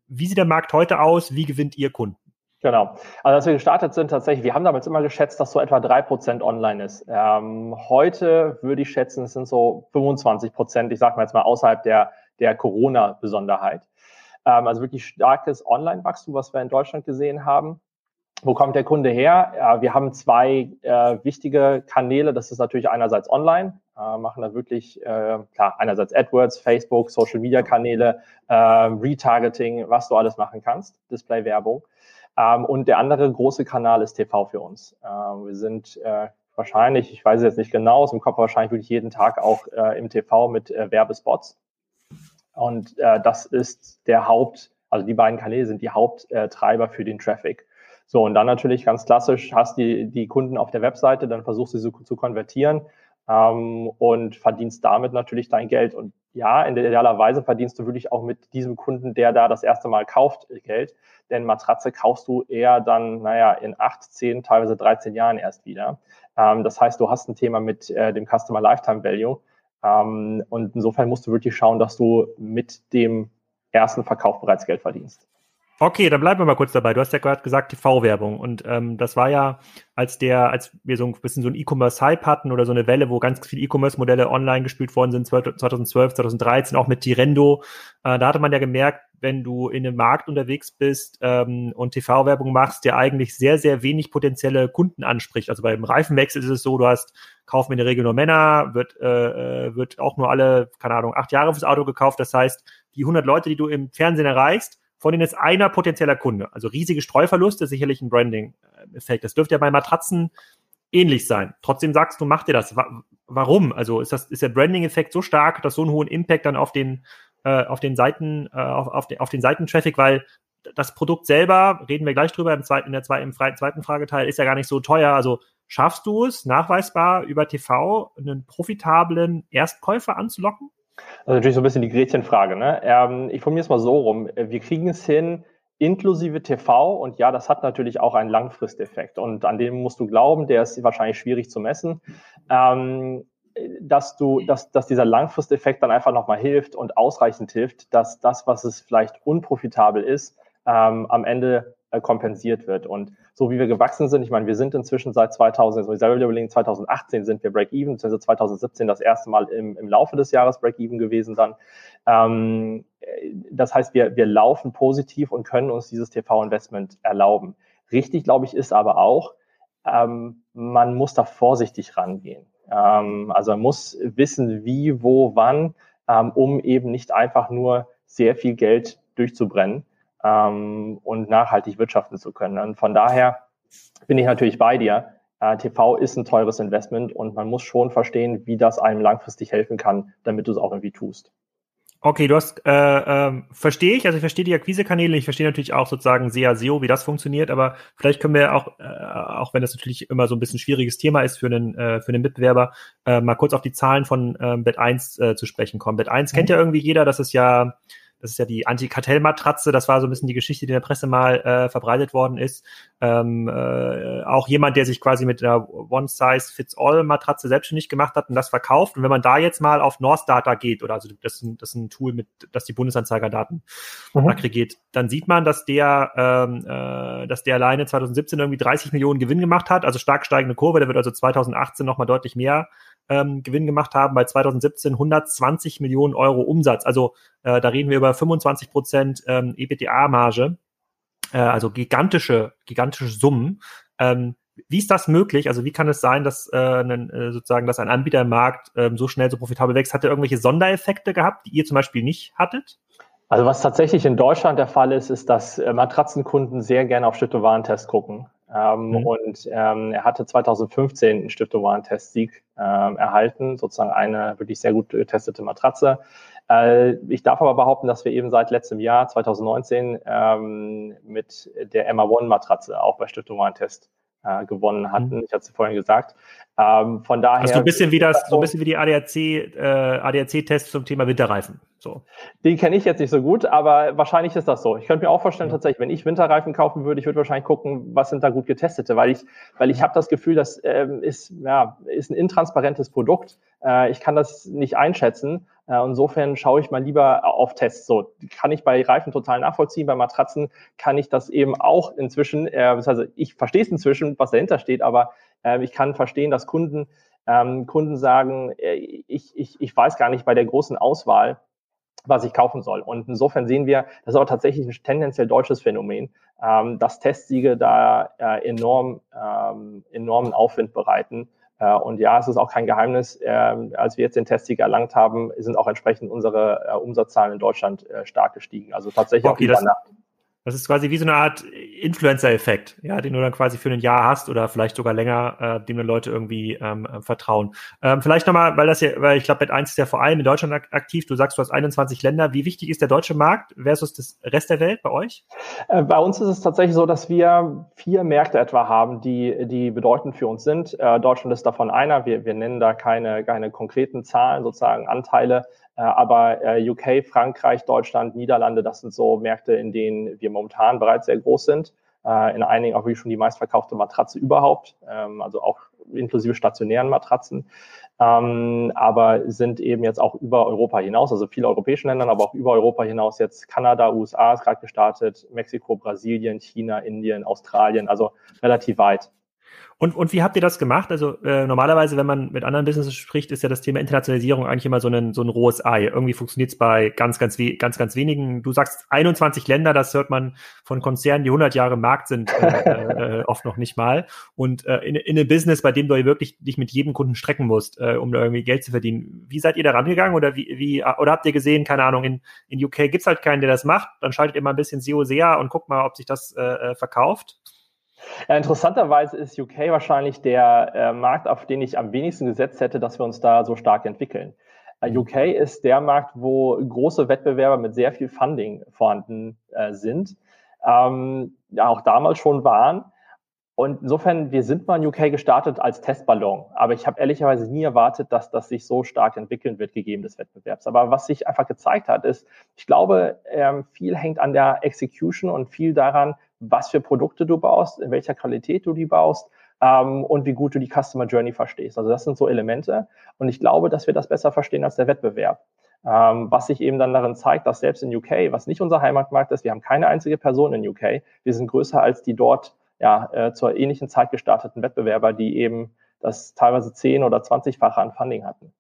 wie sieht der Markt heute aus? Wie gewinnt ihr Kunden? Genau. Also als wir gestartet sind, tatsächlich, wir haben damals immer geschätzt, dass so etwa drei Prozent online ist. Ähm, heute würde ich schätzen, es sind so 25 Prozent, ich sage mal jetzt mal außerhalb der, der Corona-Besonderheit. Ähm, also wirklich starkes Online-Wachstum, was wir in Deutschland gesehen haben. Wo kommt der Kunde her? Ja, wir haben zwei äh, wichtige Kanäle. Das ist natürlich einerseits online, äh, machen da wirklich, äh, klar, einerseits AdWords, Facebook, Social Media Kanäle, äh, Retargeting, was du alles machen kannst, Display-Werbung. Ähm, und der andere große Kanal ist TV für uns. Äh, wir sind äh, wahrscheinlich, ich weiß es jetzt nicht genau, aus dem Kopf wahrscheinlich wirklich jeden Tag auch äh, im TV mit äh, Werbespots. Und äh, das ist der Haupt, also die beiden Kanäle sind die Haupttreiber für den Traffic. So, und dann natürlich ganz klassisch, hast die, die Kunden auf der Webseite, dann versuchst du sie zu, zu konvertieren ähm, und verdienst damit natürlich dein Geld. Und ja, in idealer Weise verdienst du wirklich auch mit diesem Kunden, der da das erste Mal kauft, Geld. Denn Matratze kaufst du eher dann, naja, in acht, zehn, teilweise 13 Jahren erst wieder. Ähm, das heißt, du hast ein Thema mit äh, dem Customer Lifetime Value. Ähm, und insofern musst du wirklich schauen, dass du mit dem ersten Verkauf bereits Geld verdienst. Okay, dann bleiben wir mal kurz dabei. Du hast ja gerade gesagt TV-Werbung und ähm, das war ja, als der, als wir so ein bisschen so ein E-Commerce-Hype hatten oder so eine Welle, wo ganz viele E-Commerce-Modelle online gespielt worden sind, 2012, 2013, auch mit Tirendo. Äh, da hatte man ja gemerkt, wenn du in einem Markt unterwegs bist ähm, und TV-Werbung machst, der eigentlich sehr, sehr wenig potenzielle Kunden anspricht. Also beim Reifenwechsel ist es so, du hast, kaufen in der Regel nur Männer, wird, äh, äh wird auch nur alle, keine Ahnung, acht Jahre fürs Auto gekauft. Das heißt, die 100 Leute, die du im Fernsehen erreichst, von denen ist einer potenzieller Kunde. Also riesige Streuverluste, sicherlich ein Branding-Effekt. Das dürfte ja bei Matratzen ähnlich sein. Trotzdem sagst du, mach dir das. Warum? Also ist das, ist der Branding-Effekt so stark, dass so einen hohen Impact dann auf den, äh, auf den Seiten, äh, auf, auf, den, auf den Seitentraffic, weil das Produkt selber, reden wir gleich drüber im zweiten, in der zweiten, im zweiten Frageteil, ist ja gar nicht so teuer. Also schaffst du es nachweisbar über TV einen profitablen Erstkäufer anzulocken? Also natürlich so ein bisschen die Gretchenfrage. Ne? Ähm, ich formuliere es mal so rum. Wir kriegen es hin, inklusive TV. Und ja, das hat natürlich auch einen Langfristeffekt. Und an dem musst du glauben, der ist wahrscheinlich schwierig zu messen. Ähm, dass du, dass, dass dieser Langfristeffekt dann einfach nochmal hilft und ausreichend hilft, dass das, was es vielleicht unprofitabel ist, ähm, am Ende äh, kompensiert wird. Und so wie wir gewachsen sind, ich meine, wir sind inzwischen seit 2000, also ich selber überlegen, 2018 sind wir Break-Even, beziehungsweise 2017 das erste Mal im, im Laufe des Jahres Break-Even gewesen dann. Ähm, das heißt, wir, wir laufen positiv und können uns dieses TV-Investment erlauben. Richtig, glaube ich, ist aber auch, ähm, man muss da vorsichtig rangehen. Ähm, also man muss wissen, wie, wo, wann, ähm, um eben nicht einfach nur sehr viel Geld durchzubrennen ähm, und nachhaltig wirtschaften zu können. Und von daher bin ich natürlich bei dir. Äh, TV ist ein teures Investment und man muss schon verstehen, wie das einem langfristig helfen kann, damit du es auch irgendwie tust. Okay, du hast, äh, äh, verstehe ich, also ich verstehe die Akquisekanäle, ich verstehe natürlich auch sozusagen SEA, SEO, wie das funktioniert, aber vielleicht können wir auch, äh, auch wenn das natürlich immer so ein bisschen schwieriges Thema ist für einen, äh, für einen Mitbewerber, äh, mal kurz auf die Zahlen von äh, Bet1 äh, zu sprechen kommen. Bet1 mhm. kennt ja irgendwie jeder, das ist ja das ist ja die Antikartellmatratze. Das war so ein bisschen die Geschichte, die in der Presse mal äh, verbreitet worden ist. Ähm, äh, auch jemand, der sich quasi mit einer One-Size-Fits-All-Matratze selbstständig gemacht hat und das verkauft. Und wenn man da jetzt mal auf North Data geht, oder also das, das ist ein Tool, mit das die Bundesanzeigerdaten mhm. aggregiert, dann sieht man, dass der, ähm, äh, dass der alleine 2017 irgendwie 30 Millionen Gewinn gemacht hat. Also stark steigende Kurve. Der wird also 2018 nochmal deutlich mehr ähm, Gewinn gemacht haben, bei 2017 120 Millionen Euro Umsatz. Also äh, da reden wir über 25 Prozent ähm, EBITDA-Marge, äh, also gigantische, gigantische Summen. Ähm, wie ist das möglich? Also wie kann es sein, dass äh, äh, sozusagen, dass ein Anbieter im Markt ähm, so schnell so profitabel wächst? Hat er irgendwelche Sondereffekte gehabt, die ihr zum Beispiel nicht hattet? Also was tatsächlich in Deutschland der Fall ist, ist, dass äh, Matratzenkunden sehr gerne auf Stifte-Warentest gucken. Ähm, mhm. Und ähm, er hatte 2015 einen Stifte-Warentest-Sieg ähm, erhalten, sozusagen eine wirklich sehr gut getestete Matratze. Äh, ich darf aber behaupten, dass wir eben seit letztem Jahr, 2019, ähm, mit der Emma One-Matratze auch bei Stifte-Warentest äh, gewonnen hatten. Mhm. Ich hatte es vorhin gesagt. Ähm, von daher. Also ein bisschen wie das, so ein bisschen wie die ADAC, äh, ADAC-Tests zum Thema Winterreifen. So. Den kenne ich jetzt nicht so gut, aber wahrscheinlich ist das so. Ich könnte mir auch vorstellen, ja. tatsächlich, wenn ich Winterreifen kaufen würde, ich würde wahrscheinlich gucken, was sind da gut getestete, weil ich, weil ich habe das Gefühl, das ähm, ist, ja, ist ein intransparentes Produkt. Äh, ich kann das nicht einschätzen. Äh, insofern schaue ich mal lieber auf Tests. So kann ich bei Reifen total nachvollziehen. Bei Matratzen kann ich das eben auch inzwischen. Äh, also ich verstehe es inzwischen, was dahinter steht, aber äh, ich kann verstehen, dass Kunden ähm, Kunden sagen, äh, ich, ich, ich weiß gar nicht bei der großen Auswahl, was ich kaufen soll. Und insofern sehen wir, das ist aber tatsächlich ein tendenziell deutsches Phänomen, ähm, dass Testsiege da äh, enorm, ähm, enormen Aufwind bereiten. Äh, und ja, es ist auch kein Geheimnis, äh, als wir jetzt den Testsieg erlangt haben, sind auch entsprechend unsere äh, Umsatzzahlen in Deutschland äh, stark gestiegen. Also tatsächlich okay, auch über Nacht. Das ist quasi wie so eine Art Influencer-Effekt, ja, den du dann quasi für ein Jahr hast oder vielleicht sogar länger, äh, dem dann Leute irgendwie ähm, äh, vertrauen. Ähm, vielleicht nochmal, weil das ja, weil ich glaube, Bet 1 ist ja vor allem in Deutschland aktiv. Du sagst, du hast 21 Länder. Wie wichtig ist der deutsche Markt versus das Rest der Welt bei euch? Äh, bei uns ist es tatsächlich so, dass wir vier Märkte etwa haben, die, die bedeutend für uns sind. Äh, Deutschland ist davon einer. Wir, wir nennen da keine, keine konkreten Zahlen, sozusagen Anteile. Äh, aber äh, UK, Frankreich, Deutschland, Niederlande, das sind so Märkte, in denen wir momentan bereits sehr groß sind. Äh, in einigen auch wirklich schon die meistverkaufte Matratze überhaupt, ähm, also auch inklusive stationären Matratzen. Ähm, aber sind eben jetzt auch über Europa hinaus, also viele europäische Länder, aber auch über Europa hinaus jetzt Kanada, USA ist gerade gestartet, Mexiko, Brasilien, China, Indien, Australien, also relativ weit. Und, und wie habt ihr das gemacht? Also äh, normalerweise, wenn man mit anderen Businesses spricht, ist ja das Thema Internationalisierung eigentlich immer so ein, so ein rohes Ei. Irgendwie funktioniert es bei ganz, ganz, ganz, ganz wenigen. Du sagst 21 Länder, das hört man von Konzernen, die 100 Jahre im Markt sind, äh, äh, oft noch nicht mal. Und äh, in, in einem Business, bei dem du wirklich dich mit jedem Kunden strecken musst, äh, um da irgendwie Geld zu verdienen. Wie seid ihr da rangegangen? Oder wie, wie oder habt ihr gesehen, keine Ahnung, in, in UK gibt's halt keinen, der das macht. Dann schaltet ihr mal ein bisschen SEO sehr und guckt mal, ob sich das äh, äh verkauft. Ja, interessanterweise ist UK wahrscheinlich der äh, Markt, auf den ich am wenigsten gesetzt hätte, dass wir uns da so stark entwickeln. Äh, mhm. UK ist der Markt, wo große Wettbewerber mit sehr viel Funding vorhanden äh, sind, ähm, ja auch damals schon waren. Und insofern, wir sind mal in UK gestartet als Testballon. Aber ich habe ehrlicherweise nie erwartet, dass das sich so stark entwickeln wird, gegeben des Wettbewerbs. Aber was sich einfach gezeigt hat, ist, ich glaube, ähm, viel hängt an der Execution und viel daran, was für Produkte du baust, in welcher Qualität du die baust ähm, und wie gut du die Customer Journey verstehst. Also das sind so Elemente. Und ich glaube, dass wir das besser verstehen als der Wettbewerb. Ähm, was sich eben dann darin zeigt, dass selbst in UK, was nicht unser Heimatmarkt ist, wir haben keine einzige Person in UK, wir sind größer als die dort ja, äh, zur ähnlichen Zeit gestarteten Wettbewerber, die eben das teilweise 10 oder 20-fache an Funding hatten.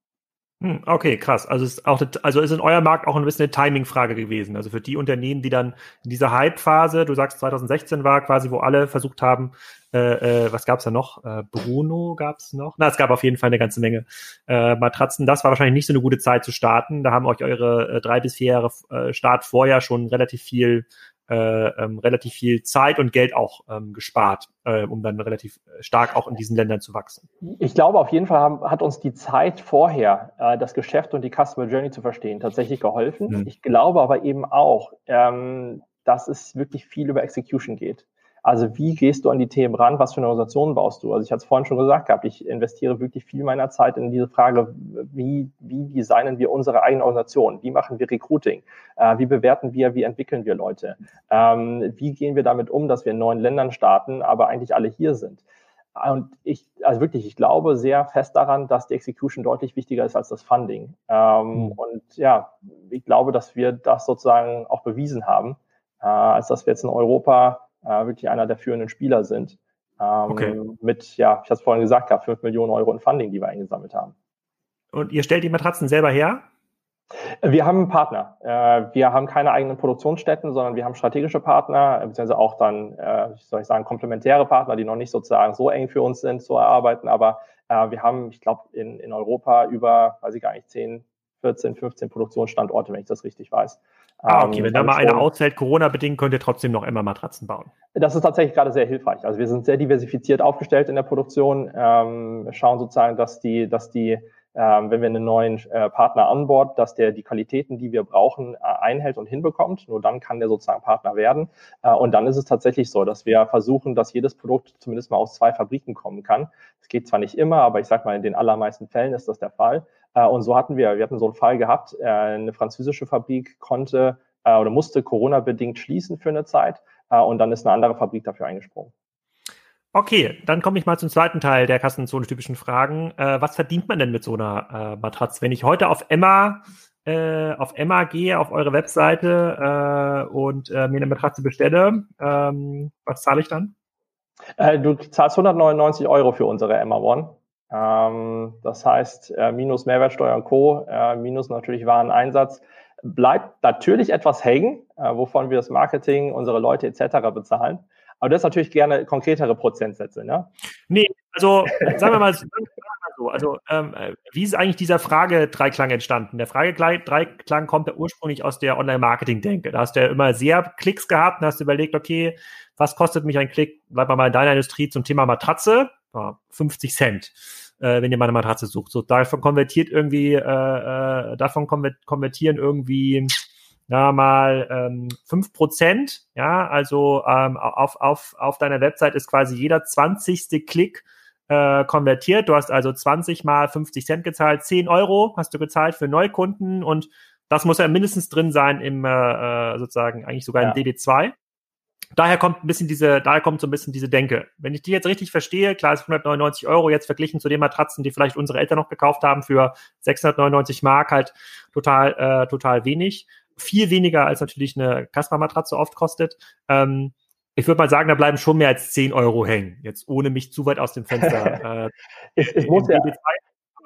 Hm, okay, krass. Also ist auch also ist in euer Markt auch ein bisschen eine Timing-Frage gewesen. Also für die Unternehmen, die dann in dieser Hype-Phase, du sagst 2016 war quasi, wo alle versucht haben, äh, äh, was gab's da noch? Äh, Bruno gab's noch? Na, es gab auf jeden Fall eine ganze Menge äh, Matratzen. Das war wahrscheinlich nicht so eine gute Zeit zu starten. Da haben euch eure äh, drei bis vier Jahre äh, Start vorher schon relativ viel äh, ähm, relativ viel Zeit und Geld auch ähm, gespart, äh, um dann relativ äh, stark auch in diesen Ländern zu wachsen. Ich glaube, auf jeden Fall haben, hat uns die Zeit vorher, äh, das Geschäft und die Customer Journey zu verstehen, tatsächlich geholfen. Mhm. Ich glaube aber eben auch, ähm, dass es wirklich viel über Execution geht. Also wie gehst du an die Themen ran? Was für eine Organisation baust du? Also ich hatte es vorhin schon gesagt gehabt, ich investiere wirklich viel meiner Zeit in diese Frage, wie, wie designen wir unsere eigene Organisation? Wie machen wir Recruiting? Äh, wie bewerten wir, wie entwickeln wir Leute? Ähm, wie gehen wir damit um, dass wir in neuen Ländern starten, aber eigentlich alle hier sind? Und ich, also wirklich, ich glaube sehr fest daran, dass die Execution deutlich wichtiger ist als das Funding. Ähm, mhm. Und ja, ich glaube, dass wir das sozusagen auch bewiesen haben, äh, als dass wir jetzt in Europa äh, wirklich einer der führenden Spieler sind. Ähm, okay. Mit, ja, ich hatte es vorhin gesagt, gehabt, 5 Millionen Euro in Funding, die wir eingesammelt haben. Und ihr stellt die Matratzen selber her? Wir haben einen Partner. Äh, wir haben keine eigenen Produktionsstätten, sondern wir haben strategische Partner, beziehungsweise auch dann, äh, wie soll ich sagen, komplementäre Partner, die noch nicht sozusagen so eng für uns sind zu erarbeiten. Aber äh, wir haben, ich glaube, in, in Europa über, weiß ich gar nicht, 10, 14, 15 Produktionsstandorte, wenn ich das richtig weiß. Ah, okay, ähm, wenn da mal eine ausfällt, Corona-bedingt, könnt ihr trotzdem noch immer Matratzen bauen. Das ist tatsächlich gerade sehr hilfreich. Also wir sind sehr diversifiziert aufgestellt in der Produktion, ähm, schauen sozusagen, dass die, dass die, ähm, wenn wir einen neuen äh, Partner an Bord, dass der die Qualitäten, die wir brauchen, äh, einhält und hinbekommt. Nur dann kann der sozusagen Partner werden. Äh, und dann ist es tatsächlich so, dass wir versuchen, dass jedes Produkt zumindest mal aus zwei Fabriken kommen kann. Es geht zwar nicht immer, aber ich sag mal, in den allermeisten Fällen ist das der Fall. Äh, und so hatten wir, wir hatten so einen Fall gehabt, äh, eine französische Fabrik konnte äh, oder musste Corona-bedingt schließen für eine Zeit und dann ist eine andere Fabrik dafür eingesprungen. Okay, dann komme ich mal zum zweiten Teil der Kassenzone-typischen Fragen. was verdient man denn mit so einer Matratze? Wenn ich heute auf Emma auf Emma gehe, auf eure Webseite und mir eine Matratze bestelle, ähm, was zahle ich dann? du zahlst 199 Euro für unsere Emma One. Ähm, das heißt, äh, minus Mehrwertsteuer und Co., äh, minus natürlich Wareneinsatz. bleibt natürlich etwas hängen, äh, wovon wir das Marketing, unsere Leute etc. bezahlen. Aber das ist natürlich gerne konkretere Prozentsätze, ne? Nee, also sagen wir mal, so. Also, ähm, wie ist eigentlich dieser Frage-Dreiklang entstanden? Der Frage-Dreiklang kommt ja ursprünglich aus der Online-Marketing-Denke. Da hast du ja immer sehr Klicks gehabt und hast überlegt, okay, was kostet mich ein Klick? Bleib mal in deiner Industrie zum Thema Matratze. Ja, 50 Cent, äh, wenn ihr mal eine Matratze sucht. So, davon konvertiert irgendwie, äh, äh, davon konvertieren irgendwie ja, mal ähm, 5%, ja, also ähm, auf, auf, auf deiner Website ist quasi jeder zwanzigste Klick äh, konvertiert. Du hast also 20 mal 50 Cent gezahlt, 10 Euro hast du gezahlt für Neukunden und das muss ja mindestens drin sein im äh, äh sozusagen eigentlich sogar im ja. DD2. Daher kommt ein bisschen diese, daher kommt so ein bisschen diese Denke. Wenn ich die jetzt richtig verstehe, klar ist 199 Euro jetzt verglichen zu den Matratzen, die vielleicht unsere Eltern noch gekauft haben für 699 Mark halt total, äh, total wenig. Viel weniger als natürlich eine Casper-Matratze oft kostet. Ähm, ich würde mal sagen, da bleiben schon mehr als 10 Euro hängen. Jetzt ohne mich zu weit aus dem Fenster. äh, es, es muss ja,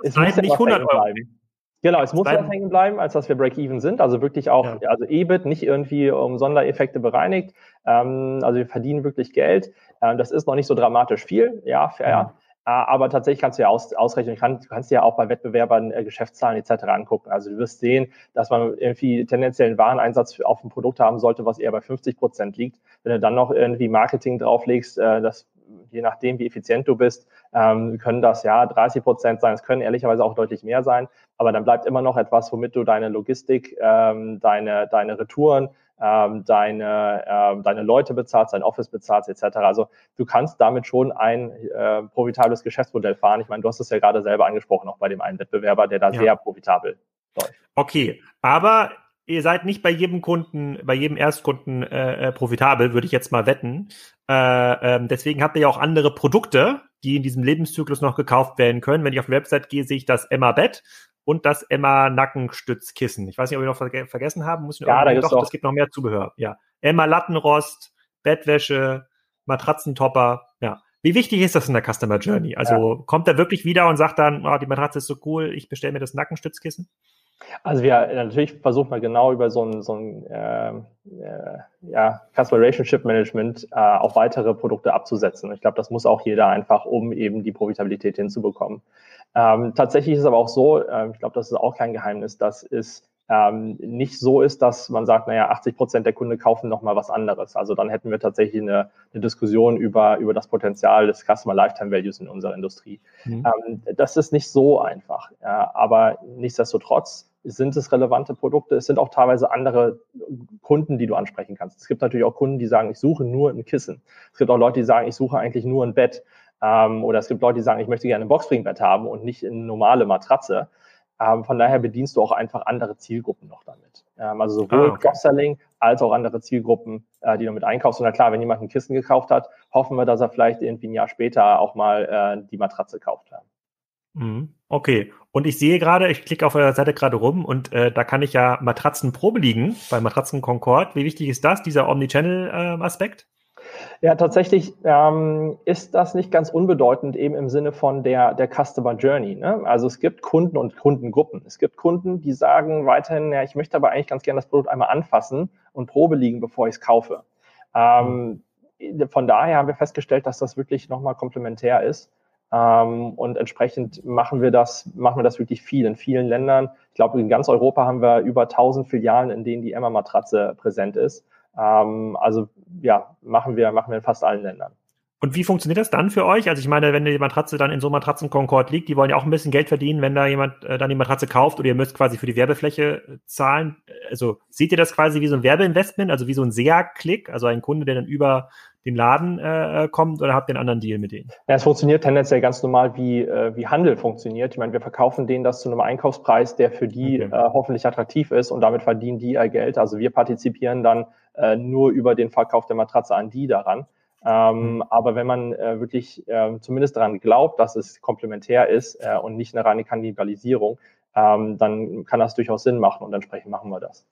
es muss ja nicht 100 Euro bleiben. Genau, es muss ja hängen bleiben, als dass wir Break-Even sind. Also wirklich auch, ja. also EBIT nicht irgendwie um Sondereffekte bereinigt. Ähm, also wir verdienen wirklich Geld. Ähm, das ist noch nicht so dramatisch viel, ja, fair. Ah, aber tatsächlich kannst du ja aus, ausrechnen, du kannst ja auch bei Wettbewerbern äh, Geschäftszahlen etc. angucken. Also du wirst sehen, dass man irgendwie tendenziellen Wareneinsatz auf ein Produkt haben sollte, was eher bei 50 Prozent liegt. Wenn du dann noch irgendwie Marketing drauflegst, äh, das je nachdem, wie effizient du bist, ähm, können das ja 30 Prozent sein. Es können ehrlicherweise auch deutlich mehr sein. Aber dann bleibt immer noch etwas, womit du deine Logistik, ähm, deine, deine Retouren, ähm, deine, ähm, deine Leute bezahlst, dein Office bezahlst, etc. Also du kannst damit schon ein äh, profitables Geschäftsmodell fahren. Ich meine, du hast es ja gerade selber angesprochen, auch bei dem einen Wettbewerber, der da ja. sehr profitabel läuft. Okay, aber ihr seid nicht bei jedem Kunden, bei jedem Erstkunden äh, äh, profitabel, würde ich jetzt mal wetten. Äh, ähm, deswegen habt ihr ja auch andere Produkte, die in diesem Lebenszyklus noch gekauft werden können. Wenn ich auf die Website gehe, sehe ich das Emma Bett und das Emma Nackenstützkissen. Ich weiß nicht, ob wir noch ver vergessen haben. Muss ich ja, da doch, es gibt noch mehr Zubehör. Ja, Emma Lattenrost, Bettwäsche, Matratzentopper. Ja. Wie wichtig ist das in der Customer Journey? Also ja. kommt er wirklich wieder und sagt dann, oh, die Matratze ist so cool, ich bestelle mir das Nackenstützkissen? Also wir natürlich versuchen wir genau über so ein, so ein äh, äh, ja, Customer Relationship Management äh, auch weitere Produkte abzusetzen. Ich glaube, das muss auch jeder einfach, um eben die Profitabilität hinzubekommen. Ähm, tatsächlich ist es aber auch so, äh, ich glaube, das ist auch kein Geheimnis, dass es ähm, nicht so ist, dass man sagt, naja, 80 Prozent der Kunden kaufen nochmal was anderes. Also dann hätten wir tatsächlich eine, eine, Diskussion über, über das Potenzial des Customer Lifetime Values in unserer Industrie. Mhm. Ähm, das ist nicht so einfach. Ja, aber nichtsdestotrotz sind es relevante Produkte. Es sind auch teilweise andere Kunden, die du ansprechen kannst. Es gibt natürlich auch Kunden, die sagen, ich suche nur ein Kissen. Es gibt auch Leute, die sagen, ich suche eigentlich nur ein Bett. Ähm, oder es gibt Leute, die sagen, ich möchte gerne ein Boxspringbett haben und nicht eine normale Matratze. Ähm, von daher bedienst du auch einfach andere Zielgruppen noch damit. Ähm, also sowohl ah, okay. Cross-Selling als auch andere Zielgruppen, äh, die du mit einkaufst. Und na klar, wenn jemand ein Kissen gekauft hat, hoffen wir, dass er vielleicht irgendwie ein Jahr später auch mal äh, die Matratze kauft. Mhm. Okay. Und ich sehe gerade, ich klicke auf eurer Seite gerade rum und äh, da kann ich ja Matratzenprobe liegen bei Matratzen Concord. Wie wichtig ist das, dieser Omnichannel-Aspekt? Äh, ja, tatsächlich ähm, ist das nicht ganz unbedeutend eben im Sinne von der, der Customer Journey. Ne? Also es gibt Kunden und Kundengruppen. Es gibt Kunden, die sagen weiterhin, ja, ich möchte aber eigentlich ganz gerne das Produkt einmal anfassen und Probe liegen, bevor ich es kaufe. Ähm, von daher haben wir festgestellt, dass das wirklich nochmal komplementär ist. Ähm, und entsprechend machen wir das, machen wir das wirklich viel in vielen Ländern. Ich glaube, in ganz Europa haben wir über 1000 Filialen, in denen die Emma-Matratze präsent ist. Ähm, also ja, machen wir, machen wir in fast allen Ländern. Und wie funktioniert das dann für euch? Also ich meine, wenn die Matratze dann in so Matratzen Concord liegt, die wollen ja auch ein bisschen Geld verdienen, wenn da jemand äh, dann die Matratze kauft oder ihr müsst quasi für die Werbefläche äh, zahlen. Also seht ihr das quasi wie so ein Werbeinvestment, also wie so ein SEA-Klick, also ein Kunde, der dann über den Laden äh, kommt oder habt ihr einen anderen Deal mit denen? Ja, es funktioniert tendenziell ganz normal, wie, äh, wie Handel funktioniert. Ich meine, wir verkaufen denen das zu einem Einkaufspreis, der für die okay. äh, hoffentlich attraktiv ist und damit verdienen die ihr Geld. Also wir partizipieren dann äh, nur über den Verkauf der Matratze an die daran. Ähm, mhm. Aber wenn man äh, wirklich äh, zumindest daran glaubt, dass es komplementär ist äh, und nicht eine reine Kannibalisierung, ähm, dann kann das durchaus Sinn machen und entsprechend machen wir das.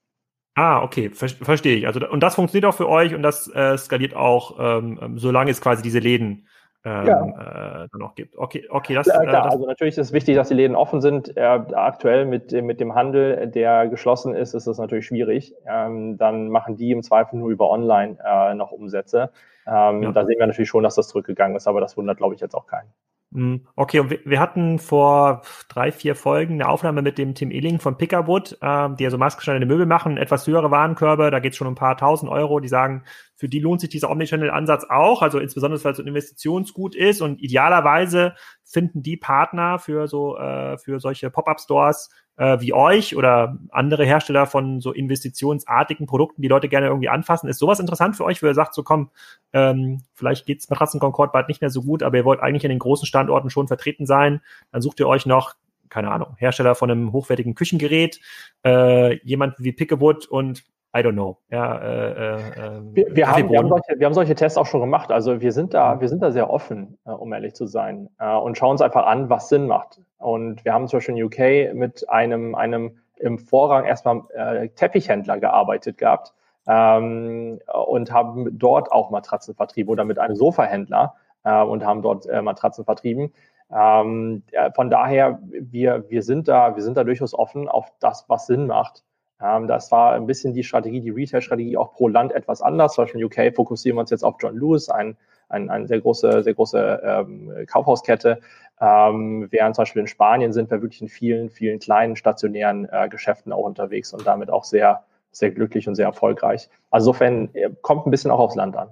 Ah, okay, ver verstehe ich. Also und das funktioniert auch für euch und das äh, skaliert auch, ähm, ähm solange es quasi diese Läden ähm, ja. äh, dann auch gibt. Okay, okay, das, ja, klar, äh, das also natürlich ist es wichtig, dass die Läden offen sind. Äh, aktuell mit, mit dem Handel, der geschlossen ist, ist es natürlich schwierig. Ähm, dann machen die im Zweifel nur über Online äh, noch Umsätze. Ähm, ja. Da sehen wir natürlich schon, dass das zurückgegangen ist, aber das wundert, glaube ich, jetzt auch keinen. Hm, okay, und wir, hatten vor drei, vier Folgen eine Aufnahme mit dem Tim Illing von Pickerwood, äh, die ja so maßgeschneiderte Möbel machen, etwas höhere Warenkörbe, da geht es schon um ein paar tausend Euro, die sagen, für die lohnt sich dieser Omnichannel-Ansatz auch, also insbesondere, weil es ein Investitionsgut ist und idealerweise finden die Partner für so äh, für solche Pop-up-Stores äh, wie euch oder andere Hersteller von so investitionsartigen Produkten, die Leute gerne irgendwie anfassen. Ist sowas interessant für euch, wo ihr sagt, so komm, ähm, vielleicht geht's Matratzen Concord bald nicht mehr so gut, aber ihr wollt eigentlich in den großen Standorten schon vertreten sein, dann sucht ihr euch noch keine Ahnung, Hersteller von einem hochwertigen Küchengerät, äh, jemand wie Pickewood und I don't know. Ja, äh, äh, wir, wir, haben, wir, haben solche, wir haben solche Tests auch schon gemacht. Also wir sind da, mhm. wir sind da sehr offen, äh, um ehrlich zu sein, äh, und schauen uns einfach an, was Sinn macht. Und wir haben zum Beispiel in UK mit einem, einem im Vorrang erstmal äh, Teppichhändler gearbeitet gehabt ähm, und haben dort auch Matratzen vertrieben oder mit einem Sofahändler äh, und haben dort Matratzen vertrieben. Ähm, von daher, wir, wir sind da, wir sind da durchaus offen auf das, was Sinn macht. Ähm, das war ein bisschen die Strategie, die Retail-Strategie auch pro Land etwas anders. Zum Beispiel in UK fokussieren wir uns jetzt auf John Lewis, ein, ein, ein sehr große, sehr große ähm, Kaufhauskette. Ähm, während zum Beispiel in Spanien sind wir wirklich in vielen, vielen kleinen stationären äh, Geschäften auch unterwegs und damit auch sehr, sehr glücklich und sehr erfolgreich. Also insofern äh, kommt ein bisschen auch aufs Land an.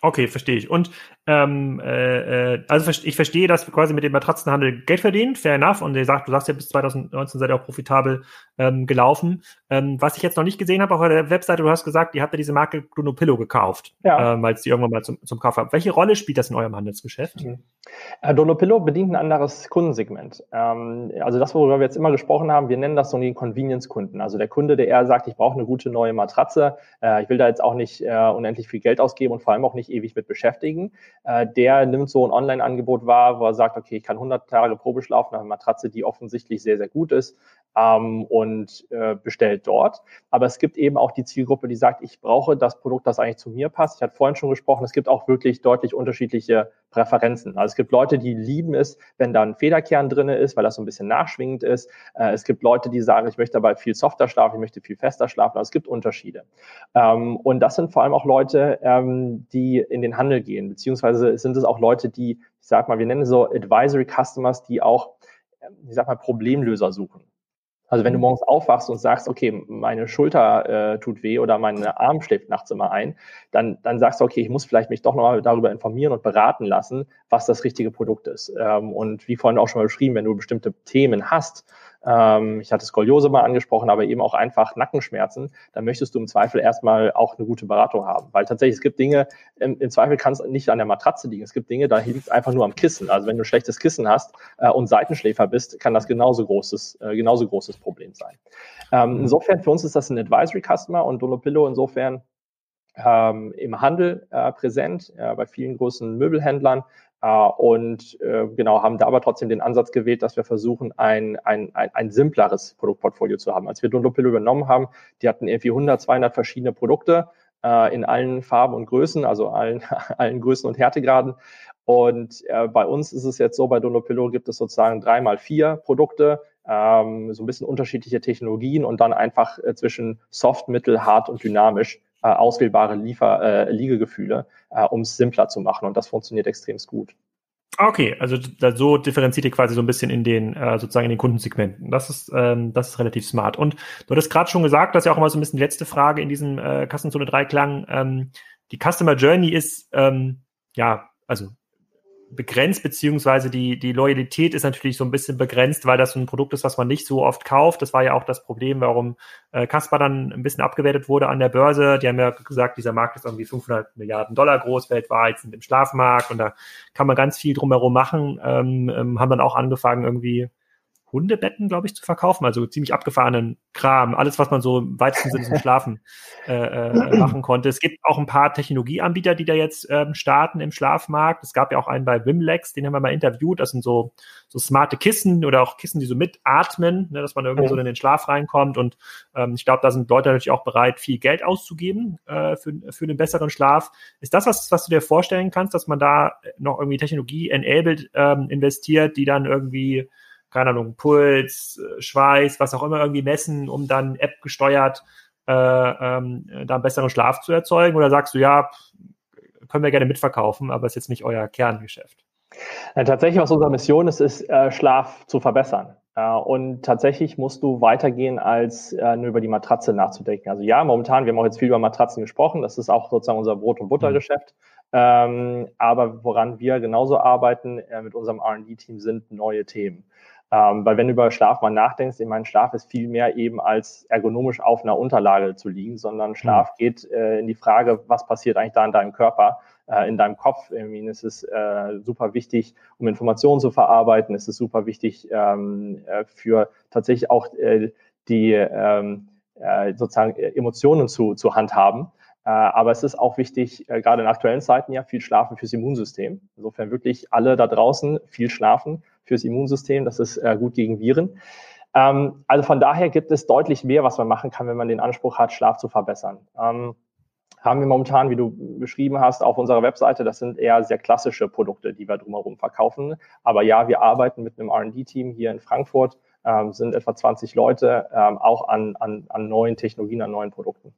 Okay, verstehe ich. Und ähm, äh, äh also ich verstehe, dass wir quasi mit dem Matratzenhandel Geld verdienen, fair enough. Und ihr sagt, du sagst ja bis 2019 seid ihr auch profitabel ähm, gelaufen. Ähm, was ich jetzt noch nicht gesehen habe auf der Webseite, du hast gesagt, ihr habt ja diese Marke Bruno Pillow gekauft, ja. ähm, weil es die irgendwann mal zum, zum Kauf habt. Welche Rolle spielt das in eurem Handelsgeschäft? Mhm. Äh, Donopillo bedient ein anderes Kundensegment. Ähm, also das, worüber wir jetzt immer gesprochen haben, wir nennen das so den Convenience-Kunden. Also der Kunde, der eher sagt, ich brauche eine gute neue Matratze, äh, ich will da jetzt auch nicht äh, unendlich viel Geld ausgeben und vor allem auch nicht ewig mit beschäftigen, äh, der nimmt so ein Online-Angebot wahr, wo er sagt, okay, ich kann 100 Tage Probeschlafen auf einer Matratze, die offensichtlich sehr, sehr gut ist ähm, und äh, bestellt dort. Aber es gibt eben auch die Zielgruppe, die sagt, ich brauche das Produkt, das eigentlich zu mir passt. Ich hatte vorhin schon gesprochen, es gibt auch wirklich deutlich unterschiedliche Präferenzen. Also es gibt Leute, die lieben es, wenn da ein Federkern drinne ist, weil das so ein bisschen nachschwingend ist. Äh, es gibt Leute, die sagen, ich möchte dabei viel softer schlafen, ich möchte viel fester schlafen. Also es gibt Unterschiede. Ähm, und das sind vor allem auch Leute, ähm, die in den Handel gehen, beziehungsweise sind es auch Leute, die, ich sag mal, wir nennen so Advisory Customers, die auch, ich sag mal, Problemlöser suchen. Also wenn du mhm. morgens aufwachst und sagst, okay, meine Schulter äh, tut weh oder mein Arm schläft nachts immer ein, dann, dann sagst du, okay, ich muss vielleicht mich doch nochmal darüber informieren und beraten lassen, was das richtige Produkt ist. Ähm, und wie vorhin auch schon mal beschrieben, wenn du bestimmte Themen hast, ähm, ich hatte Skoliose mal angesprochen, aber eben auch einfach Nackenschmerzen, dann möchtest du im Zweifel erstmal auch eine gute Beratung haben. Weil tatsächlich, es gibt Dinge, im, im Zweifel kann es nicht an der Matratze liegen. Es gibt Dinge, da liegt es einfach nur am Kissen. Also wenn du ein schlechtes Kissen hast äh, und Seitenschläfer bist, kann das genauso großes, äh, genauso großes Problem sein. Ähm, mhm. insofern, für uns ist das ein Advisory Customer und Dolopillo insofern ähm, im Handel äh, präsent, äh, bei vielen großen Möbelhändlern, und äh, genau haben da aber trotzdem den Ansatz gewählt, dass wir versuchen, ein, ein, ein, ein simpleres Produktportfolio zu haben. Als wir Dunlopillo übernommen haben, die hatten irgendwie 100, 200 verschiedene Produkte äh, in allen Farben und Größen, also allen, allen Größen und Härtegraden. Und äh, bei uns ist es jetzt so, bei Dunlopillo gibt es sozusagen dreimal vier Produkte, ähm, so ein bisschen unterschiedliche Technologien und dann einfach äh, zwischen Soft, Mittel, Hart und Dynamisch äh, auswählbare Liefer, äh, Liegegefühle, äh, um es simpler zu machen. Und das funktioniert extrem gut. Okay, also so differenziert ihr quasi so ein bisschen in den äh, sozusagen in den Kundensegmenten. Das ist ähm, das ist relativ smart. Und du hattest gerade schon gesagt, dass ja auch immer so ein bisschen die letzte Frage in diesem äh, Kassenzone 3 klang. Ähm, die Customer Journey ist ähm, ja also begrenzt, beziehungsweise die, die Loyalität ist natürlich so ein bisschen begrenzt, weil das ein Produkt ist, was man nicht so oft kauft. Das war ja auch das Problem, warum äh, Casper dann ein bisschen abgewertet wurde an der Börse. Die haben ja gesagt, dieser Markt ist irgendwie 500 Milliarden Dollar groß weltweit, sind im Schlafmarkt und da kann man ganz viel drumherum machen. Ähm, ähm, haben dann auch angefangen, irgendwie Hundebetten, glaube ich, zu verkaufen, also ziemlich abgefahrenen Kram, alles, was man so im weitesten Sinne zum Schlafen äh, äh, machen konnte. Es gibt auch ein paar Technologieanbieter, die da jetzt ähm, starten im Schlafmarkt. Es gab ja auch einen bei Wimlex, den haben wir mal interviewt. Das sind so, so smarte Kissen oder auch Kissen, die so mitatmen, ne, dass man irgendwie so in den Schlaf reinkommt. Und ähm, ich glaube, da sind Leute natürlich auch bereit, viel Geld auszugeben äh, für, für den besseren Schlaf. Ist das was, was du dir vorstellen kannst, dass man da noch irgendwie Technologie enabled ähm, investiert, die dann irgendwie keine Ahnung, Puls, äh, Schweiß, was auch immer irgendwie messen, um dann App gesteuert äh, ähm, da einen besseren Schlaf zu erzeugen? Oder sagst du, ja, können wir gerne mitverkaufen, aber ist jetzt nicht euer Kerngeschäft? Ja, tatsächlich, was unsere Mission ist, ist äh, Schlaf zu verbessern. Äh, und tatsächlich musst du weitergehen, als äh, nur über die Matratze nachzudenken. Also ja, momentan, wir haben auch jetzt viel über Matratzen gesprochen, das ist auch sozusagen unser Brot- und Buttergeschäft. Ähm, aber woran wir genauso arbeiten äh, mit unserem RD-Team sind neue Themen. Ähm, weil wenn du über Schlaf mal nachdenkst, ich meine, Schlaf ist viel mehr eben als ergonomisch auf einer Unterlage zu liegen, sondern Schlaf mhm. geht äh, in die Frage, was passiert eigentlich da in deinem Körper, äh, in deinem Kopf. Ich meine, es ist äh, super wichtig, um Informationen zu verarbeiten. Es ist super wichtig ähm, äh, für tatsächlich auch äh, die ähm, äh, sozusagen Emotionen zu, zu handhaben. Äh, aber es ist auch wichtig, äh, gerade in aktuellen Zeiten ja, viel schlafen fürs Immunsystem. Insofern wirklich alle da draußen viel schlafen fürs Immunsystem. Das ist äh, gut gegen Viren. Ähm, also von daher gibt es deutlich mehr, was man machen kann, wenn man den Anspruch hat, Schlaf zu verbessern. Ähm, haben wir momentan, wie du beschrieben hast, auf unserer Webseite, das sind eher sehr klassische Produkte, die wir drumherum verkaufen. Aber ja, wir arbeiten mit einem R&D-Team hier in Frankfurt, ähm, sind etwa 20 Leute, auch an, an, an neuen Technologien, an neuen Produkten.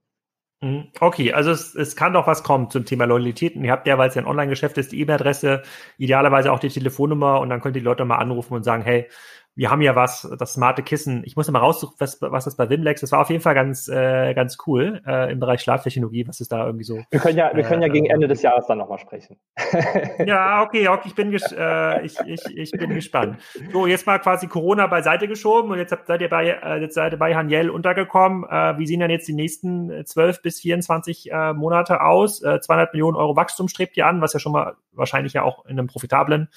Mhm. Okay, also es, es kann doch was kommen zum Thema Loyalität. Und ihr habt ja, weil es ja ein Online-Geschäft ist, die E-Mail-Adresse, idealerweise auch die Telefonnummer und dann könnt ihr die Leute mal anrufen und sagen, hey, wir haben ja was, das smarte Kissen. Ich muss ja mal raussuchen, was, was das bei Wimlex, das war auf jeden Fall ganz, äh, ganz cool äh, im Bereich Schlaftechnologie, was ist da irgendwie so. Wir können ja, wir können ja gegen äh, Ende des Jahres dann nochmal sprechen. ja, okay, okay, ich bin, äh, ich, ich, ich bin gespannt. So, jetzt mal quasi Corona beiseite geschoben und jetzt seid ihr bei, äh, jetzt seid ihr bei Haniel untergekommen. Äh, wie sehen dann jetzt die nächsten 12 bis 24 äh, Monate aus? Äh, 200 Millionen Euro Wachstum strebt ihr an, was ja schon mal wahrscheinlich ja auch in einem profitablen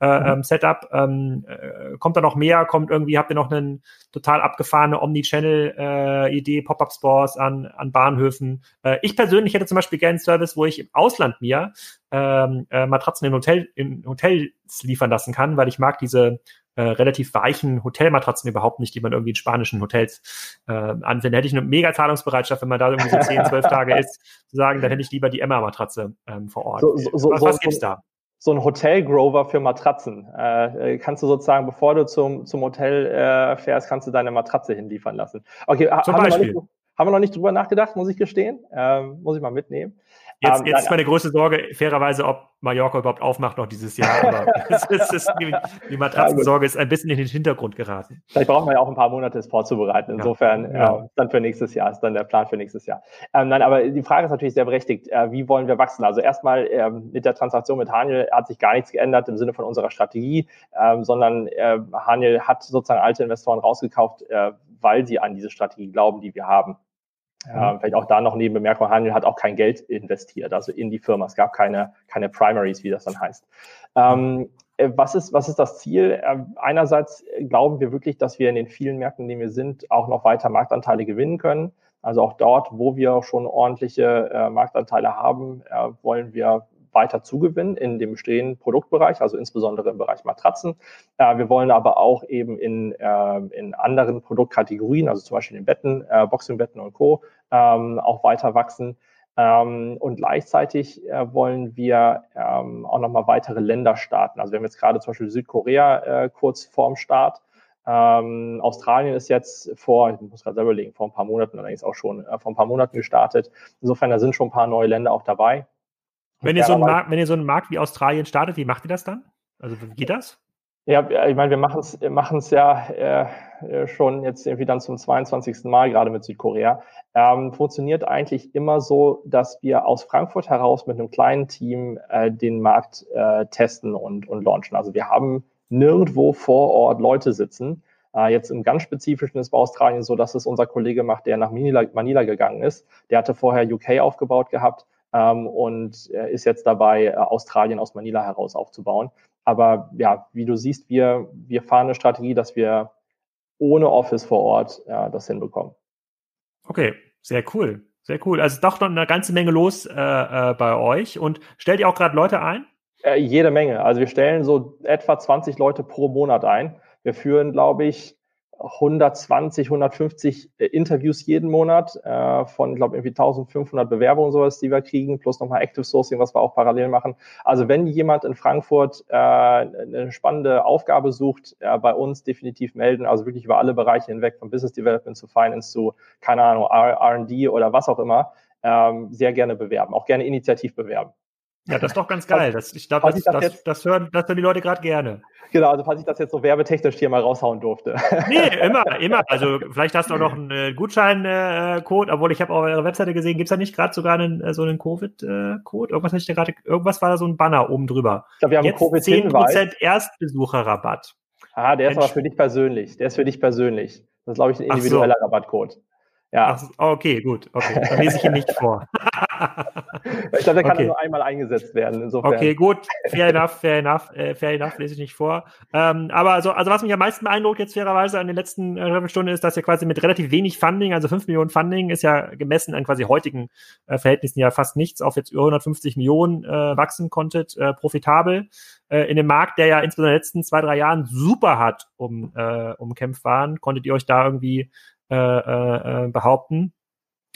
äh, mhm. Ähm, Setup. Ähm, äh, kommt da noch mehr? Kommt irgendwie, habt ihr noch einen total abgefahrene Omnichannel-Idee, äh, Pop-Up-Stores an, an Bahnhöfen? Äh, ich persönlich hätte zum Beispiel gerne einen Service, wo ich im Ausland mir ähm, äh, Matratzen in, Hotel, in Hotels liefern lassen kann, weil ich mag diese äh, relativ weichen Hotelmatratzen überhaupt nicht, die man irgendwie in spanischen Hotels äh, anfindet. Hätte ich eine mega Zahlungsbereitschaft, wenn man da irgendwie so 10, 12 Tage ist, zu sagen, dann hätte ich lieber die Emma-Matratze ähm, vor Ort. So, so, was, was so, gibt's da? So ein Hotel-Grover für Matratzen. Äh, kannst du sozusagen, bevor du zum, zum Hotel äh, fährst, kannst du deine Matratze hinliefern lassen. Okay, Zum haben. Wir nicht, haben wir noch nicht drüber nachgedacht, muss ich gestehen. Ähm, muss ich mal mitnehmen. Jetzt, ähm, jetzt ist meine größte Sorge, fairerweise, ob Mallorca überhaupt aufmacht noch dieses Jahr. Aber es ist, es ist, die, die Matratzensorge ist ein bisschen in den Hintergrund geraten. Vielleicht brauchen wir ja auch ein paar Monate, es vorzubereiten. Insofern, ja. äh, dann für nächstes Jahr, ist dann der Plan für nächstes Jahr. Ähm, nein, aber die Frage ist natürlich sehr berechtigt. Äh, wie wollen wir wachsen? Also erstmal ähm, mit der Transaktion mit Haniel hat sich gar nichts geändert im Sinne von unserer Strategie, ähm, sondern äh, Haniel hat sozusagen alte Investoren rausgekauft, äh, weil sie an diese Strategie glauben, die wir haben. Ja, vielleicht auch da noch neben Bemerkung, Handel hat auch kein Geld investiert, also in die Firma. Es gab keine, keine Primaries, wie das dann heißt. Ähm, äh, was ist, was ist das Ziel? Ähm, einerseits glauben wir wirklich, dass wir in den vielen Märkten, in denen wir sind, auch noch weiter Marktanteile gewinnen können. Also auch dort, wo wir schon ordentliche äh, Marktanteile haben, äh, wollen wir weiter zugewinnen in dem bestehenden Produktbereich, also insbesondere im Bereich Matratzen. Äh, wir wollen aber auch eben in, äh, in anderen Produktkategorien, also zum Beispiel in Betten, äh, Boxingbetten und Co., ähm, auch weiter wachsen. Ähm, und gleichzeitig äh, wollen wir ähm, auch nochmal weitere Länder starten. Also wir haben jetzt gerade zum Beispiel Südkorea äh, kurz vorm Start. Ähm, Australien ist jetzt vor, ich muss gerade selber überlegen, vor ein paar Monaten, allerdings auch schon äh, vor ein paar Monaten gestartet. Insofern, da sind schon ein paar neue Länder auch dabei. Wenn ihr, so einen Markt, wenn ihr so einen Markt wie Australien startet, wie macht ihr das dann? Also wie geht das? Ja, ich meine, wir machen es machen ja äh, äh, schon jetzt irgendwie dann zum 22. Mal, gerade mit Südkorea. Ähm, funktioniert eigentlich immer so, dass wir aus Frankfurt heraus mit einem kleinen Team äh, den Markt äh, testen und, und launchen. Also wir haben nirgendwo vor Ort Leute sitzen. Äh, jetzt im ganz Spezifischen ist bei Australien so, dass es unser Kollege macht, der nach Manila, Manila gegangen ist. Der hatte vorher UK aufgebaut gehabt ähm, und ist jetzt dabei, äh, Australien aus Manila heraus aufzubauen. Aber ja, wie du siehst, wir, wir fahren eine Strategie, dass wir ohne Office vor Ort ja, das hinbekommen. Okay, sehr cool. Sehr cool. Also doch noch eine ganze Menge los äh, äh, bei euch. Und stellt ihr auch gerade Leute ein? Äh, jede Menge. Also wir stellen so etwa 20 Leute pro Monat ein. Wir führen, glaube ich, 120, 150 äh, Interviews jeden Monat äh, von, glaube irgendwie 1500 Bewerbungen sowas, die wir kriegen, plus nochmal Active Sourcing, was wir auch parallel machen. Also wenn jemand in Frankfurt äh, eine spannende Aufgabe sucht, äh, bei uns definitiv melden. Also wirklich über alle Bereiche hinweg, von Business Development zu Finance zu, keine Ahnung, R&D oder was auch immer, ähm, sehr gerne bewerben, auch gerne initiativ bewerben. Ja, das ist doch ganz geil. Das, ich glaube, das, das, das, das, hören, das hören die Leute gerade gerne. Genau, also falls ich das jetzt so werbetechnisch hier mal raushauen durfte. Nee, immer, immer. Also vielleicht hast du auch noch einen äh, Gutscheincode, äh, obwohl ich habe auf eurer Webseite gesehen, gibt's da nicht gerade sogar einen, äh, so einen Covid-Code? Irgendwas hatte ich da gerade, irgendwas war da so ein Banner oben drüber. Ich glaube, wir haben jetzt Covid 10% Erstbesucherrabatt. Ah, der ist aber für dich persönlich. Der ist für dich persönlich. Das ist, glaube ich, ein individueller so. Rabattcode. Ja. Ach, okay, gut. Okay. Dann lese ich ihn nicht vor. ich glaube, der kann okay. nur einmal eingesetzt werden. Insofern. Okay, gut. Fair enough, fair enough, äh, fair enough, lese ich nicht vor. Ähm, aber also, also was mich am meisten beeindruckt jetzt fairerweise an den letzten äh, Stunden ist, dass ihr quasi mit relativ wenig Funding, also 5 Millionen Funding, ist ja gemessen an quasi heutigen äh, Verhältnissen ja fast nichts, auf jetzt über 150 Millionen äh, wachsen konntet, äh, profitabel äh, in dem Markt, der ja insbesondere in den letzten zwei, drei Jahren super hat um, äh, umkämpft waren, konntet ihr euch da irgendwie äh, äh, behaupten.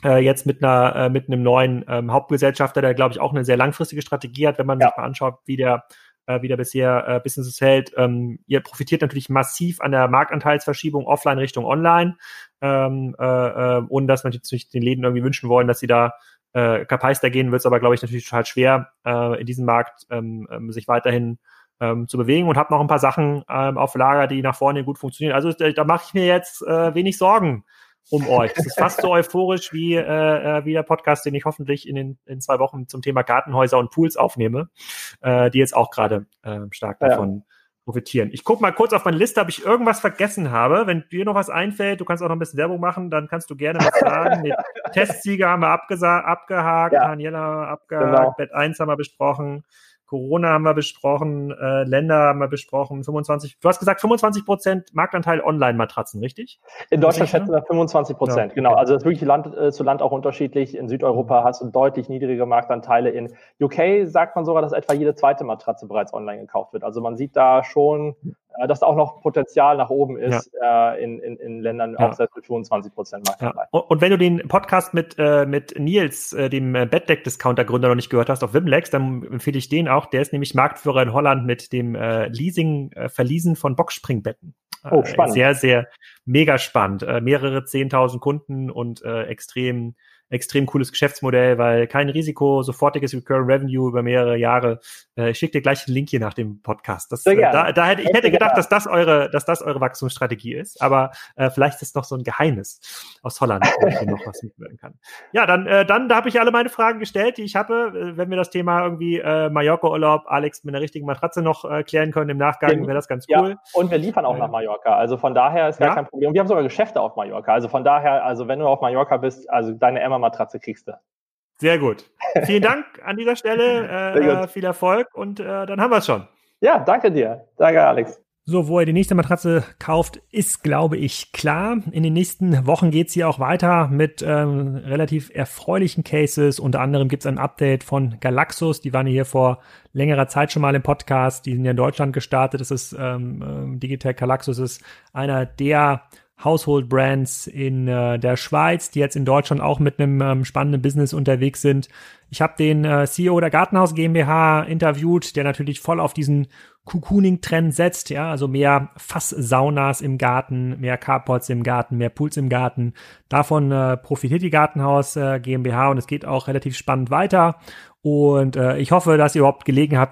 Äh, jetzt mit einer äh, mit einem neuen ähm, Hauptgesellschafter, der glaube ich auch eine sehr langfristige Strategie hat, wenn man ja. sich mal anschaut, wie der äh, wie der bisher äh, Businesses hält. Ähm, ihr profitiert natürlich massiv an der Marktanteilsverschiebung offline Richtung online, ähm, äh, äh, ohne dass man natürlich den Läden irgendwie wünschen wollen, dass sie da äh, kapeister gehen, wird es aber, glaube ich, natürlich total schwer, äh, in diesem Markt ähm, ähm, sich weiterhin ähm, zu bewegen und habe noch ein paar Sachen ähm, auf Lager, die nach vorne gut funktionieren. Also da, da mache ich mir jetzt äh, wenig Sorgen um euch. Das ist fast so euphorisch wie, äh, äh, wie der Podcast, den ich hoffentlich in, den, in zwei Wochen zum Thema Gartenhäuser und Pools aufnehme, äh, die jetzt auch gerade äh, stark davon ja. profitieren. Ich gucke mal kurz auf meine Liste, ob ich irgendwas vergessen habe. Wenn dir noch was einfällt, du kannst auch noch ein bisschen Werbung machen, dann kannst du gerne was sagen. Mit Testsieger haben wir abgehakt, ja. Daniela abgehakt, genau. Bett 1 haben wir besprochen. Corona haben wir besprochen, äh, Länder haben wir besprochen, 25, du hast gesagt 25 Prozent Marktanteil Online-Matratzen, richtig? In Deutschland schätzen wir 25 Prozent, ja, genau. Also das ist wirklich Land äh, zu Land auch unterschiedlich. In Südeuropa hast du deutlich niedrige Marktanteile. In UK sagt man sogar, dass etwa jede zweite Matratze bereits online gekauft wird. Also man sieht da schon äh, dass auch noch Potenzial nach oben ist ja. äh, in, in, in Ländern ja. auch selbst mit 25 Prozent Marktanteil. Ja. Und wenn du den Podcast mit, äh, mit Nils, äh, dem äh, Bettdeck-Discounter-Gründer, noch nicht gehört hast auf Wimlex, dann empfehle ich den auch. Der ist nämlich Marktführer in Holland mit dem äh, Leasing, äh, Verleasen von Boxspringbetten. Oh, äh, spannend. Sehr, sehr mega spannend. Äh, mehrere 10.000 Kunden und äh, extrem extrem cooles Geschäftsmodell, weil kein Risiko, sofortiges Recurring Revenue über mehrere Jahre. Äh, ich schicke dir gleich den Link hier nach dem Podcast. Das, äh, da, da hätte, ich hätte gedacht, dass das eure, dass das eure Wachstumsstrategie ist, aber äh, vielleicht ist noch so ein Geheimnis aus Holland, wo ich noch was mitwirken kann. Ja, dann, äh, dann da habe ich alle meine Fragen gestellt, die ich habe. Äh, wenn wir das Thema irgendwie äh, Mallorca-Urlaub, Alex mit einer richtigen Matratze noch äh, klären können im Nachgang, wäre das ganz cool. Ja, und wir liefern auch nach Mallorca. Also von daher ist gar ja. kein Problem. Wir haben sogar Geschäfte auf Mallorca. Also von daher, also wenn du auf Mallorca bist, also deine Emma-Matratze kriegst du. Sehr gut. Vielen Dank an dieser Stelle. Äh, viel Erfolg und äh, dann haben wir es schon. Ja, danke dir. Danke, Alex. So, wo ihr die nächste Matratze kauft, ist, glaube ich, klar. In den nächsten Wochen geht es hier auch weiter mit ähm, relativ erfreulichen Cases. Unter anderem gibt es ein Update von Galaxus. Die waren hier vor längerer Zeit schon mal im Podcast. Die sind ja in Deutschland gestartet. Das ist ähm, ähm Digitech Galaxus ist einer der Household Brands in äh, der Schweiz, die jetzt in Deutschland auch mit einem ähm, spannenden Business unterwegs sind. Ich habe den äh, CEO der Gartenhaus GmbH interviewt, der natürlich voll auf diesen Cocooning-Trend setzt, ja, also mehr Fasssaunas im Garten, mehr Carports im Garten, mehr Pools im Garten. Davon äh, profitiert die Gartenhaus äh, GmbH und es geht auch relativ spannend weiter. Und äh, ich hoffe, dass ihr überhaupt Gelegenheit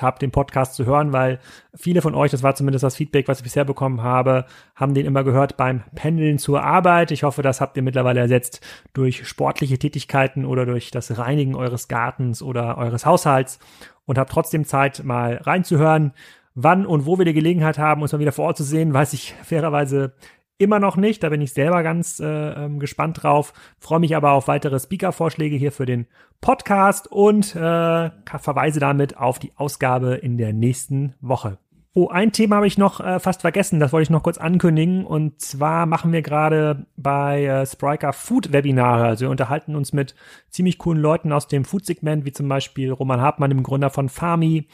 habt, den Podcast zu hören, weil viele von euch, das war zumindest das Feedback, was ich bisher bekommen habe, haben den immer gehört beim Pendeln zur Arbeit. Ich hoffe, das habt ihr mittlerweile ersetzt durch sportliche Tätigkeiten oder durch das Reinigen eures Gartens oder eures Haushalts und habt trotzdem Zeit, mal reinzuhören. Wann und wo wir die Gelegenheit haben, uns mal wieder vor Ort zu sehen, weiß ich fairerweise immer noch nicht. Da bin ich selber ganz äh, ähm, gespannt drauf. Freue mich aber auf weitere Speaker-Vorschläge hier für den Podcast und äh, verweise damit auf die Ausgabe in der nächsten Woche. Oh, ein Thema habe ich noch äh, fast vergessen, das wollte ich noch kurz ankündigen. Und zwar machen wir gerade bei äh, Spriker Food-Webinare. Also wir unterhalten uns mit ziemlich coolen Leuten aus dem Food-Segment, wie zum Beispiel Roman Hartmann, dem Gründer von Farmi,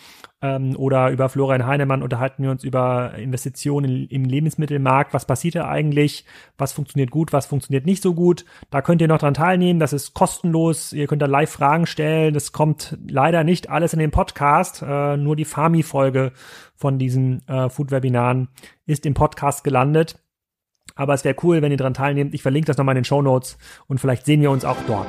ähm, oder über Florian Heinemann unterhalten wir uns über Investitionen im Lebensmittelmarkt. Was passiert da eigentlich? Was funktioniert gut? Was funktioniert nicht so gut? Da könnt ihr noch dran teilnehmen. Das ist kostenlos. Ihr könnt da live Fragen stellen. Das kommt leider nicht alles in den Podcast. Äh, nur die Farmi-Folge von diesen äh, Food-Webinaren ist im Podcast gelandet. Aber es wäre cool, wenn ihr dran teilnehmt. Ich verlinke das nochmal in den Show Notes und vielleicht sehen wir uns auch dort.